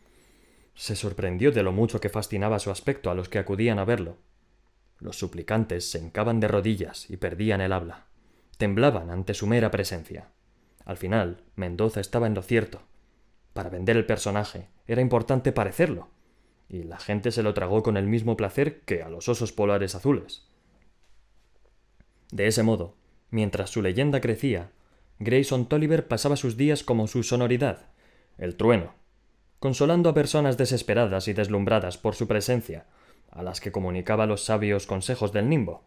se sorprendió de lo mucho que fascinaba su aspecto a los que acudían a verlo. Los suplicantes se hincaban de rodillas y perdían el habla. Temblaban ante su mera presencia. Al final, Mendoza estaba en lo cierto. Para vender el personaje era importante parecerlo, y la gente se lo tragó con el mismo placer que a los osos polares azules. De ese modo, mientras su leyenda crecía, Grayson Tolliver pasaba sus días como su sonoridad, el trueno, consolando a personas desesperadas y deslumbradas por su presencia, a las que comunicaba los sabios consejos del nimbo,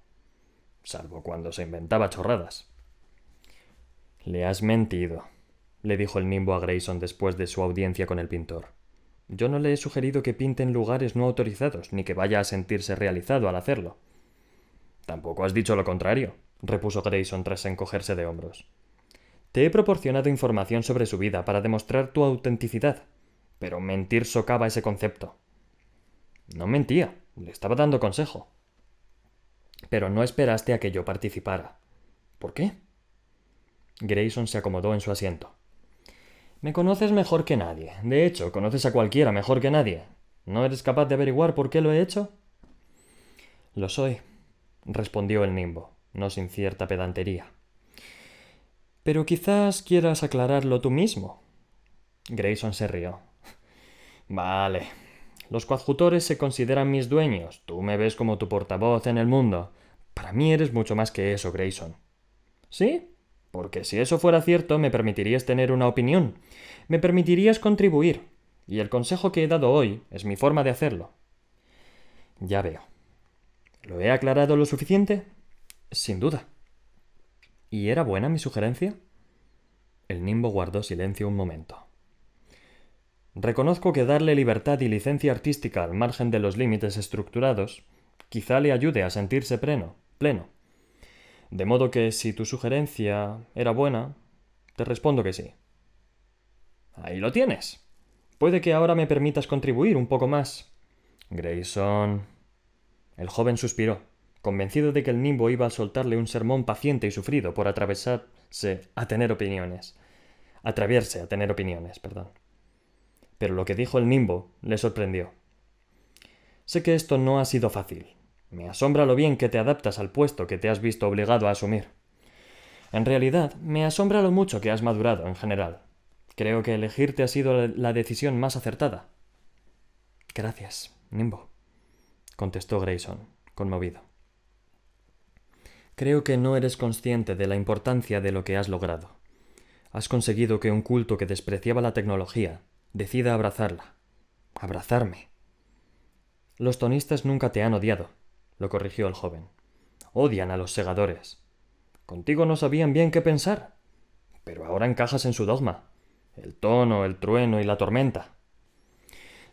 salvo cuando se inventaba chorradas. Le has mentido, le dijo el nimbo a Grayson después de su audiencia con el pintor. Yo no le he sugerido que pinte en lugares no autorizados, ni que vaya a sentirse realizado al hacerlo. Tampoco has dicho lo contrario, repuso Grayson tras encogerse de hombros. Te he proporcionado información sobre su vida para demostrar tu autenticidad, pero mentir socava ese concepto. No mentía, le estaba dando consejo. Pero no esperaste a que yo participara. ¿Por qué? Grayson se acomodó en su asiento. Me conoces mejor que nadie. De hecho, conoces a cualquiera mejor que nadie. ¿No eres capaz de averiguar por qué lo he hecho? Lo soy, respondió el nimbo, no sin cierta pedantería. Pero quizás quieras aclararlo tú mismo. Grayson se rió. Vale, los coadjutores se consideran mis dueños. Tú me ves como tu portavoz en el mundo. Para mí eres mucho más que eso, Grayson. ¿Sí? Porque si eso fuera cierto, me permitirías tener una opinión. Me permitirías contribuir. Y el consejo que he dado hoy es mi forma de hacerlo. Ya veo. ¿Lo he aclarado lo suficiente? Sin duda. ¿Y era buena mi sugerencia? El nimbo guardó silencio un momento. Reconozco que darle libertad y licencia artística al margen de los límites estructurados quizá le ayude a sentirse pleno, pleno. De modo que si tu sugerencia era buena, te respondo que sí. Ahí lo tienes. Puede que ahora me permitas contribuir un poco más. Grayson. El joven suspiró, convencido de que el nimbo iba a soltarle un sermón paciente y sufrido por atravesarse a tener opiniones. Atreverse a tener opiniones, perdón pero lo que dijo el nimbo le sorprendió. Sé que esto no ha sido fácil. Me asombra lo bien que te adaptas al puesto que te has visto obligado a asumir. En realidad, me asombra lo mucho que has madurado en general. Creo que elegirte ha sido la decisión más acertada. Gracias, Nimbo, contestó Grayson, conmovido. Creo que no eres consciente de la importancia de lo que has logrado. Has conseguido que un culto que despreciaba la tecnología decida abrazarla. Abrazarme. Los tonistas nunca te han odiado, lo corrigió el joven. Odian a los segadores. Contigo no sabían bien qué pensar. Pero ahora encajas en su dogma. El tono, el trueno y la tormenta.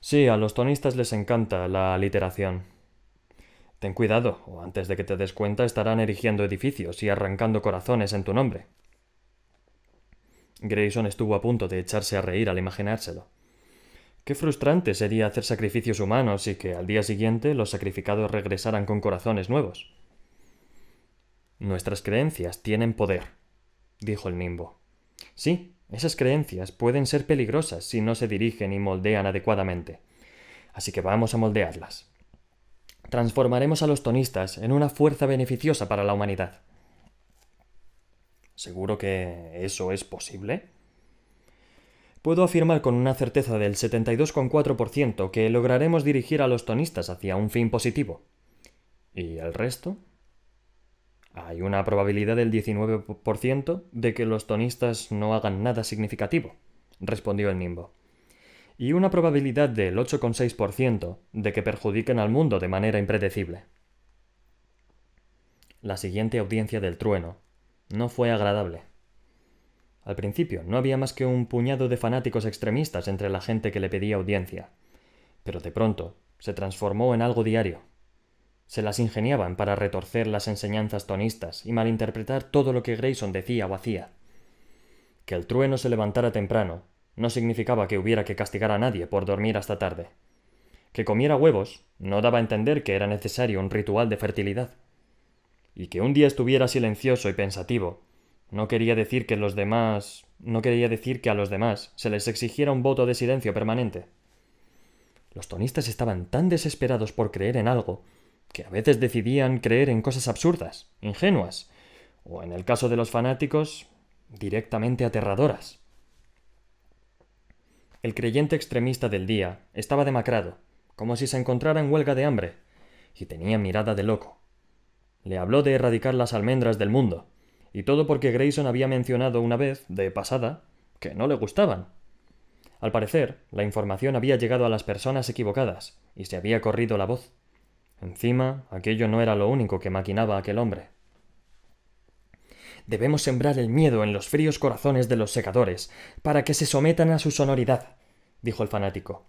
Sí, a los tonistas les encanta la aliteración. Ten cuidado, o antes de que te des cuenta estarán erigiendo edificios y arrancando corazones en tu nombre. Grayson estuvo a punto de echarse a reír al imaginárselo. Qué frustrante sería hacer sacrificios humanos y que al día siguiente los sacrificados regresaran con corazones nuevos. Nuestras creencias tienen poder, dijo el nimbo. Sí, esas creencias pueden ser peligrosas si no se dirigen y moldean adecuadamente. Así que vamos a moldearlas. Transformaremos a los tonistas en una fuerza beneficiosa para la humanidad. ¿Seguro que eso es posible? Puedo afirmar con una certeza del 72,4% que lograremos dirigir a los tonistas hacia un fin positivo. ¿Y el resto? Hay una probabilidad del 19% de que los tonistas no hagan nada significativo, respondió el nimbo. Y una probabilidad del 8,6% de que perjudiquen al mundo de manera impredecible. La siguiente audiencia del trueno no fue agradable. Al principio no había más que un puñado de fanáticos extremistas entre la gente que le pedía audiencia, pero de pronto se transformó en algo diario. Se las ingeniaban para retorcer las enseñanzas tonistas y malinterpretar todo lo que Grayson decía o hacía. Que el trueno se levantara temprano no significaba que hubiera que castigar a nadie por dormir hasta tarde. Que comiera huevos no daba a entender que era necesario un ritual de fertilidad. Y que un día estuviera silencioso y pensativo no quería decir que los demás no quería decir que a los demás se les exigiera un voto de silencio permanente. Los tonistas estaban tan desesperados por creer en algo que a veces decidían creer en cosas absurdas, ingenuas, o en el caso de los fanáticos, directamente aterradoras. El creyente extremista del día estaba demacrado, como si se encontrara en huelga de hambre, y tenía mirada de loco. Le habló de erradicar las almendras del mundo, y todo porque Grayson había mencionado una vez, de pasada, que no le gustaban. Al parecer, la información había llegado a las personas equivocadas, y se había corrido la voz. Encima, aquello no era lo único que maquinaba aquel hombre. Debemos sembrar el miedo en los fríos corazones de los secadores, para que se sometan a su sonoridad, dijo el fanático.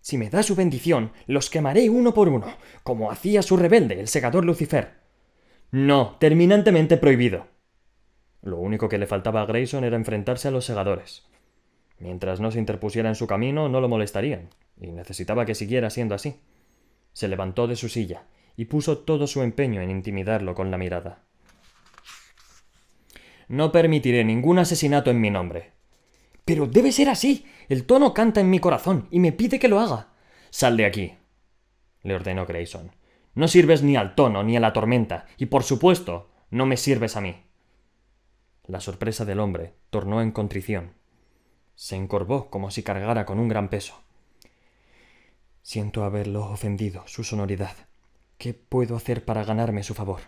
Si me da su bendición, los quemaré uno por uno, como hacía su rebelde, el segador Lucifer. No, terminantemente prohibido. Lo único que le faltaba a Grayson era enfrentarse a los segadores. Mientras no se interpusiera en su camino, no lo molestarían, y necesitaba que siguiera siendo así. Se levantó de su silla y puso todo su empeño en intimidarlo con la mirada. No permitiré ningún asesinato en mi nombre. Pero debe ser así. El tono canta en mi corazón y me pide que lo haga. Sal de aquí, le ordenó Grayson. No sirves ni al tono ni a la tormenta, y por supuesto, no me sirves a mí. La sorpresa del hombre tornó en contrición. Se encorvó como si cargara con un gran peso. Siento haberlo ofendido, su sonoridad. ¿Qué puedo hacer para ganarme su favor?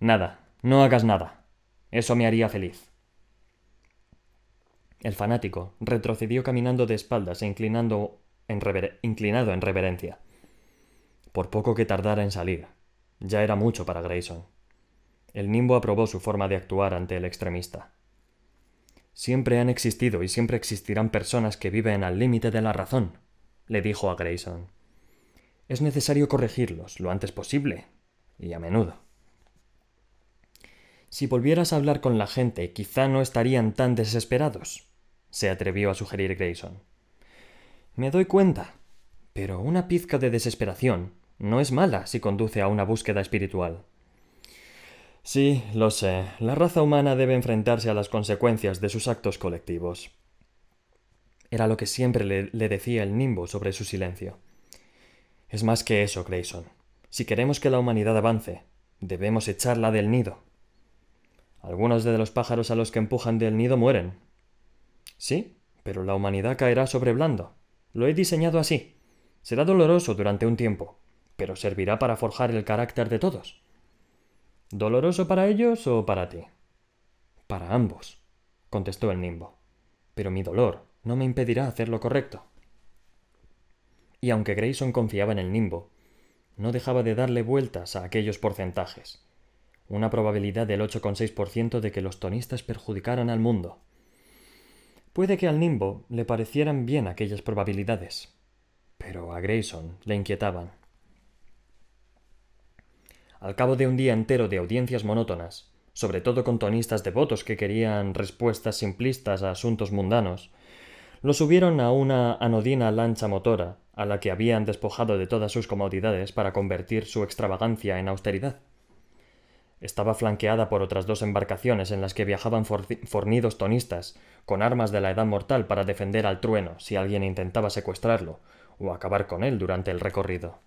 Nada, no hagas nada. Eso me haría feliz. El fanático retrocedió caminando de espaldas e inclinando en inclinado en reverencia. Por poco que tardara en salir, ya era mucho para Grayson. El nimbo aprobó su forma de actuar ante el extremista. Siempre han existido y siempre existirán personas que viven al límite de la razón, le dijo a Grayson. Es necesario corregirlos lo antes posible, y a menudo. Si volvieras a hablar con la gente, quizá no estarían tan desesperados, se atrevió a sugerir Grayson. Me doy cuenta, pero una pizca de desesperación no es mala si conduce a una búsqueda espiritual. Sí, lo sé. La raza humana debe enfrentarse a las consecuencias de sus actos colectivos. Era lo que siempre le, decía el nimbo sobre su silencio. Es más que eso, Grayson. Si queremos que la humanidad avance, debemos echarla del nido. Algunos de los pájaros a los que empujan del nido mueren. Sí, pero la humanidad caerá sobre blando. Lo he diseñado así. Será doloroso durante un tiempo, pero servirá para forjar el carácter de todos. ¿Doloroso para ellos o para ti? Para ambos, contestó el nimbo. Pero mi dolor no me impedirá hacer lo correcto. Y aunque Grayson confiaba en el nimbo, no dejaba de darle vueltas a aquellos porcentajes. Una probabilidad del 8,6% de que los tonistas perjudicaran al mundo. Puede que al nimbo le parecieran bien aquellas probabilidades, pero a Grayson le inquietaban. Al cabo de un día entero de audiencias monótonas, sobre todo con tonistas devotos que querían respuestas simplistas a asuntos mundanos, lo subieron a una anodina lancha motora, a la que habían despojado de todas sus comodidades para convertir su extravagancia en austeridad. Estaba flanqueada por otras dos embarcaciones en las que viajaban fornidos tonistas, con armas de la edad mortal para defender al trueno si alguien intentaba secuestrarlo o acabar con él durante el recorrido.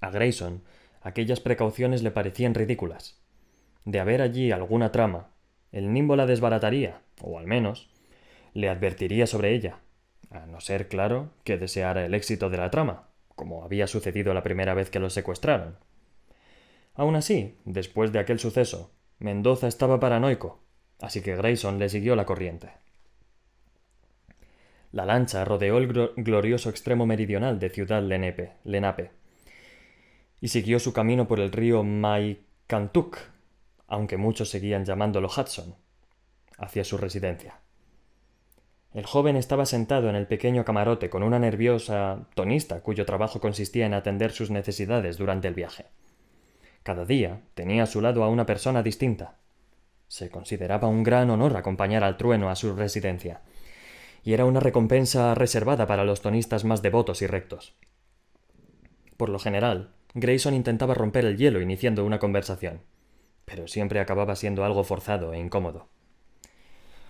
A Grayson aquellas precauciones le parecían ridículas. De haber allí alguna trama, el nimbo la desbarataría, o al menos le advertiría sobre ella, a no ser, claro, que deseara el éxito de la trama, como había sucedido la primera vez que los secuestraron. Aún así, después de aquel suceso, Mendoza estaba paranoico, así que Grayson le siguió la corriente. La lancha rodeó el glorioso extremo meridional de Ciudad Lenape y siguió su camino por el río Maikantuk, aunque muchos seguían llamándolo Hudson, hacia su residencia. El joven estaba sentado en el pequeño camarote con una nerviosa tonista cuyo trabajo consistía en atender sus necesidades durante el viaje. Cada día tenía a su lado a una persona distinta. Se consideraba un gran honor acompañar al trueno a su residencia, y era una recompensa reservada para los tonistas más devotos y rectos. Por lo general, Grayson intentaba romper el hielo iniciando una conversación, pero siempre acababa siendo algo forzado e incómodo.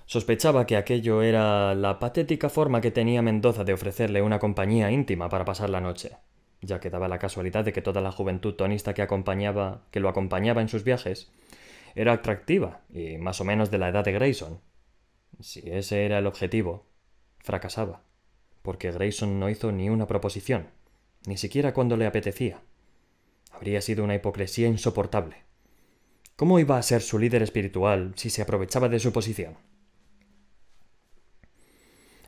Sospechaba que aquello era la patética forma que tenía Mendoza de ofrecerle una compañía íntima para pasar la noche, ya que daba la casualidad de que toda la juventud tonista que acompañaba, que lo acompañaba en sus viajes, era atractiva y más o menos de la edad de Grayson. Si ese era el objetivo, fracasaba, porque Grayson no hizo ni una proposición, ni siquiera cuando le apetecía. Habría sido una hipocresía insoportable. ¿Cómo iba a ser su líder espiritual si se aprovechaba de su posición?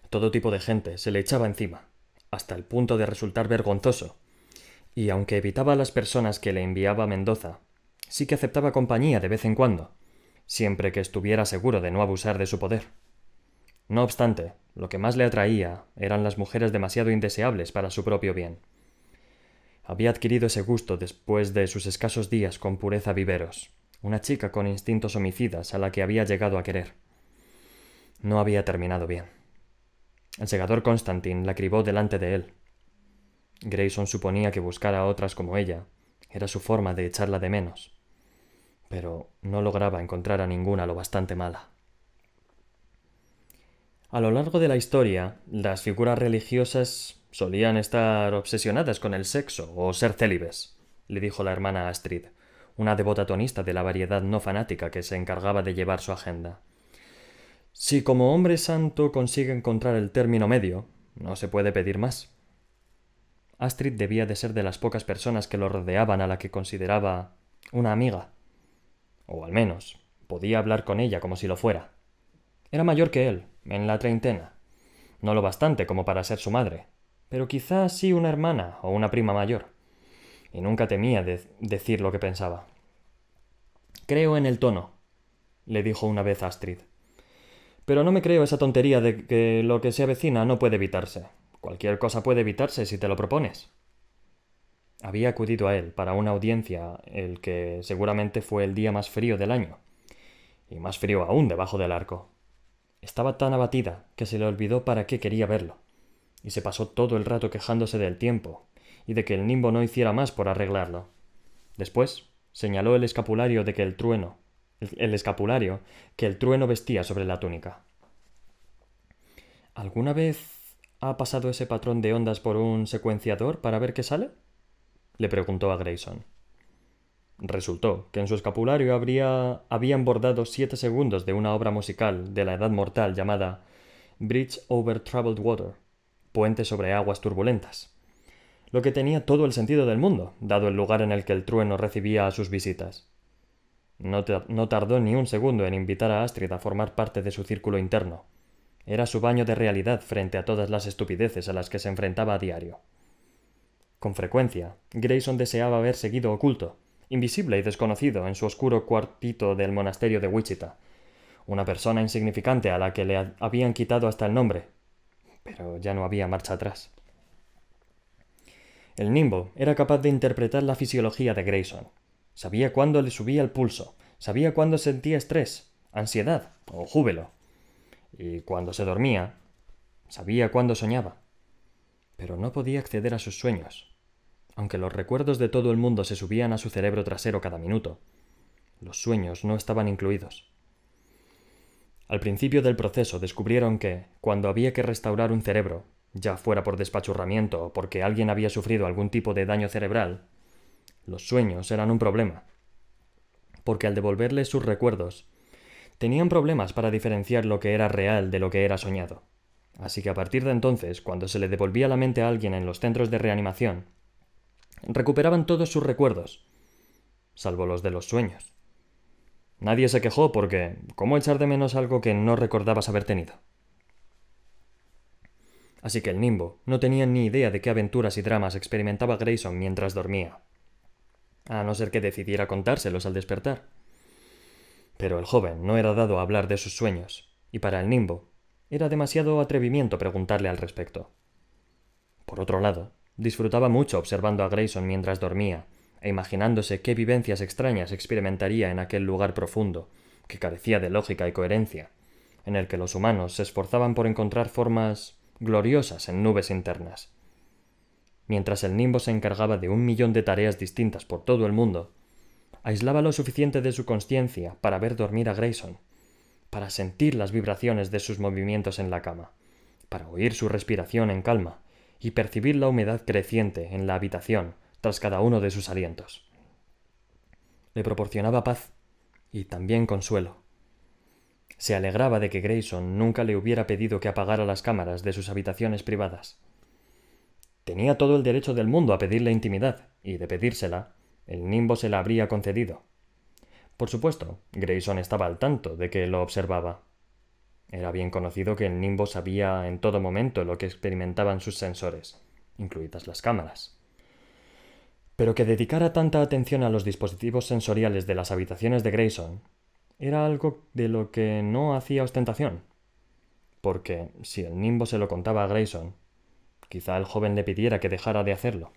Todo tipo de gente se le echaba encima, hasta el punto de resultar vergonzoso, y aunque evitaba a las personas que le enviaba Mendoza, sí que aceptaba compañía de vez en cuando, siempre que estuviera seguro de no abusar de su poder. No obstante, lo que más le atraía eran las mujeres demasiado indeseables para su propio bien. Había adquirido ese gusto después de sus escasos días con pureza viveros, una chica con instintos homicidas a la que había llegado a querer. No había terminado bien. El segador Constantin la cribó delante de él. Grayson suponía que buscar a otras como ella era su forma de echarla de menos, pero no lograba encontrar a ninguna lo bastante mala. A lo largo de la historia, las figuras religiosas solían estar obsesionadas con el sexo o ser célibes, le dijo la hermana Astrid, una devota tonista de la variedad no fanática que se encargaba de llevar su agenda. Si como hombre santo consigue encontrar el término medio, no se puede pedir más. Astrid debía de ser de las pocas personas que lo rodeaban a la que consideraba una amiga. O al menos, podía hablar con ella como si lo fuera. Era mayor que él, en la treintena. No lo bastante como para ser su madre, pero quizás sí una hermana o una prima mayor. Y nunca temía de decir lo que pensaba. Creo en el tono, le dijo una vez Astrid. Pero no me creo esa tontería de que lo que se avecina no puede evitarse. Cualquier cosa puede evitarse si te lo propones. Había acudido a él para una audiencia el que seguramente fue el día más frío del año, y más frío aún debajo del arco. Estaba tan abatida que se le olvidó para qué quería verlo, y se pasó todo el rato quejándose del tiempo y de que el nimbo no hiciera más por arreglarlo. Después señaló el escapulario de que el trueno, el, escapulario que el trueno vestía sobre la túnica. ¿Alguna vez ha pasado ese patrón de ondas por un secuenciador para ver qué sale? le preguntó a Grayson. Resultó que en su escapulario habría, habían bordado siete segundos de una obra musical de la edad mortal llamada Bridge over Troubled Water, puente sobre aguas turbulentas, lo que tenía todo el sentido del mundo, dado el lugar en el que el trueno recibía a sus visitas. No, tardó ni un segundo en invitar a Astrid a formar parte de su círculo interno. Era su baño de realidad frente a todas las estupideces a las que se enfrentaba a diario. Con frecuencia, Grayson deseaba haber seguido oculto, invisible y desconocido en su oscuro cuartito del monasterio de Wichita, una persona insignificante a la que le habían quitado hasta el nombre, pero ya no había marcha atrás. El nimbo era capaz de interpretar la fisiología de Grayson. Sabía cuándo le subía el pulso, sabía cuándo sentía estrés, ansiedad o júbilo. Y cuando se dormía, sabía cuándo soñaba. Pero no podía acceder a sus sueños, aunque los recuerdos de todo el mundo se subían a su cerebro trasero cada minuto, los sueños no estaban incluidos. Al principio del proceso descubrieron que, cuando había que restaurar un cerebro, ya fuera por despachurramiento o porque alguien había sufrido algún tipo de daño cerebral, los sueños eran un problema. Porque al devolverles sus recuerdos, tenían problemas para diferenciar lo que era real de lo que era soñado. Así que a partir de entonces, cuando se le devolvía la mente a alguien en los centros de reanimación, recuperaban todos sus recuerdos, salvo los de los sueños. Nadie se quejó porque ¿cómo echar de menos algo que no recordabas haber tenido? Así que el nimbo no tenía ni idea de qué aventuras y dramas experimentaba Grayson mientras dormía, a no ser que decidiera contárselos al despertar. Pero el joven no era dado a hablar de sus sueños, y para el nimbo era demasiado atrevimiento preguntarle al respecto. Por otro lado, disfrutaba mucho observando a Grayson mientras dormía, e imaginándose qué vivencias extrañas experimentaría en aquel lugar profundo, que carecía de lógica y coherencia, en el que los humanos se esforzaban por encontrar formas gloriosas en nubes internas. Mientras el nimbo se encargaba de un millón de tareas distintas por todo el mundo, aislaba lo suficiente de su conciencia para ver dormir a Grayson, para sentir las vibraciones de sus movimientos en la cama, para oír su respiración en calma y percibir la humedad creciente en la habitación tras cada uno de sus alientos. Le proporcionaba paz y también consuelo. Se alegraba de que Grayson nunca le hubiera pedido que apagara las cámaras de sus habitaciones privadas. Tenía todo el derecho del mundo a pedirle intimidad, y de pedírsela, el nimbo se la habría concedido. Por supuesto, Grayson estaba al tanto de que lo observaba. Era bien conocido que el nimbo sabía en todo momento lo que experimentaban sus sensores, incluidas las cámaras. Pero que dedicara tanta atención a los dispositivos sensoriales de las habitaciones de Grayson era algo de lo que no hacía ostentación. Porque si el nimbo se lo contaba a Grayson, quizá el joven le pidiera que dejara de hacerlo.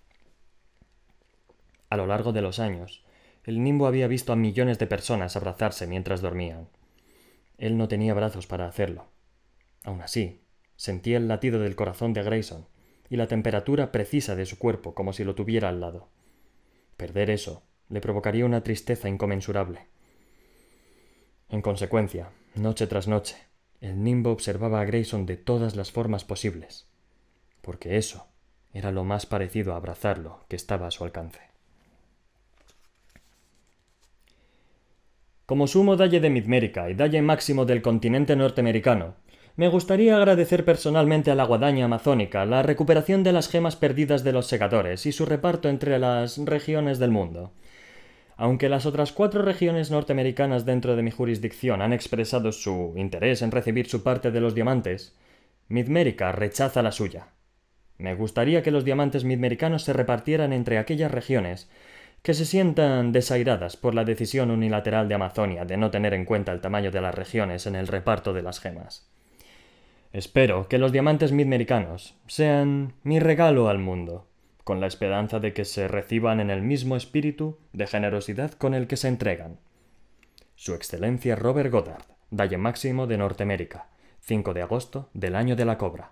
A lo largo de los años, el nimbo había visto a millones de personas abrazarse mientras dormían. Él no tenía brazos para hacerlo. Aún así, sentía el latido del corazón de Grayson y la temperatura precisa de su cuerpo como si lo tuviera al lado. Perder eso le provocaría una tristeza inconmensurable. En consecuencia, noche tras noche, el nimbo observaba a Grayson de todas las formas posibles, porque eso era lo más parecido a abrazarlo que estaba a su alcance. Como sumo dalle de Midmérica y dalle máximo del continente norteamericano, me gustaría agradecer personalmente a la guadaña amazónica la recuperación de las gemas perdidas de los segadores y su reparto entre las regiones del mundo. Aunque las otras cuatro regiones norteamericanas dentro de mi jurisdicción han expresado su interés en recibir su parte de los diamantes, Midmérica rechaza la suya. Me gustaría que los diamantes midmericanos se repartieran entre aquellas regiones que se sientan desairadas por la decisión unilateral de Amazonia de no tener en cuenta el tamaño de las regiones en el reparto de las gemas. Espero que los diamantes midmericanos sean mi regalo al mundo, con la esperanza de que se reciban en el mismo espíritu de generosidad con el que se entregan. Su Excelencia Robert Goddard, Dalle Máximo de Norteamérica, 5 de agosto del año de la Cobra.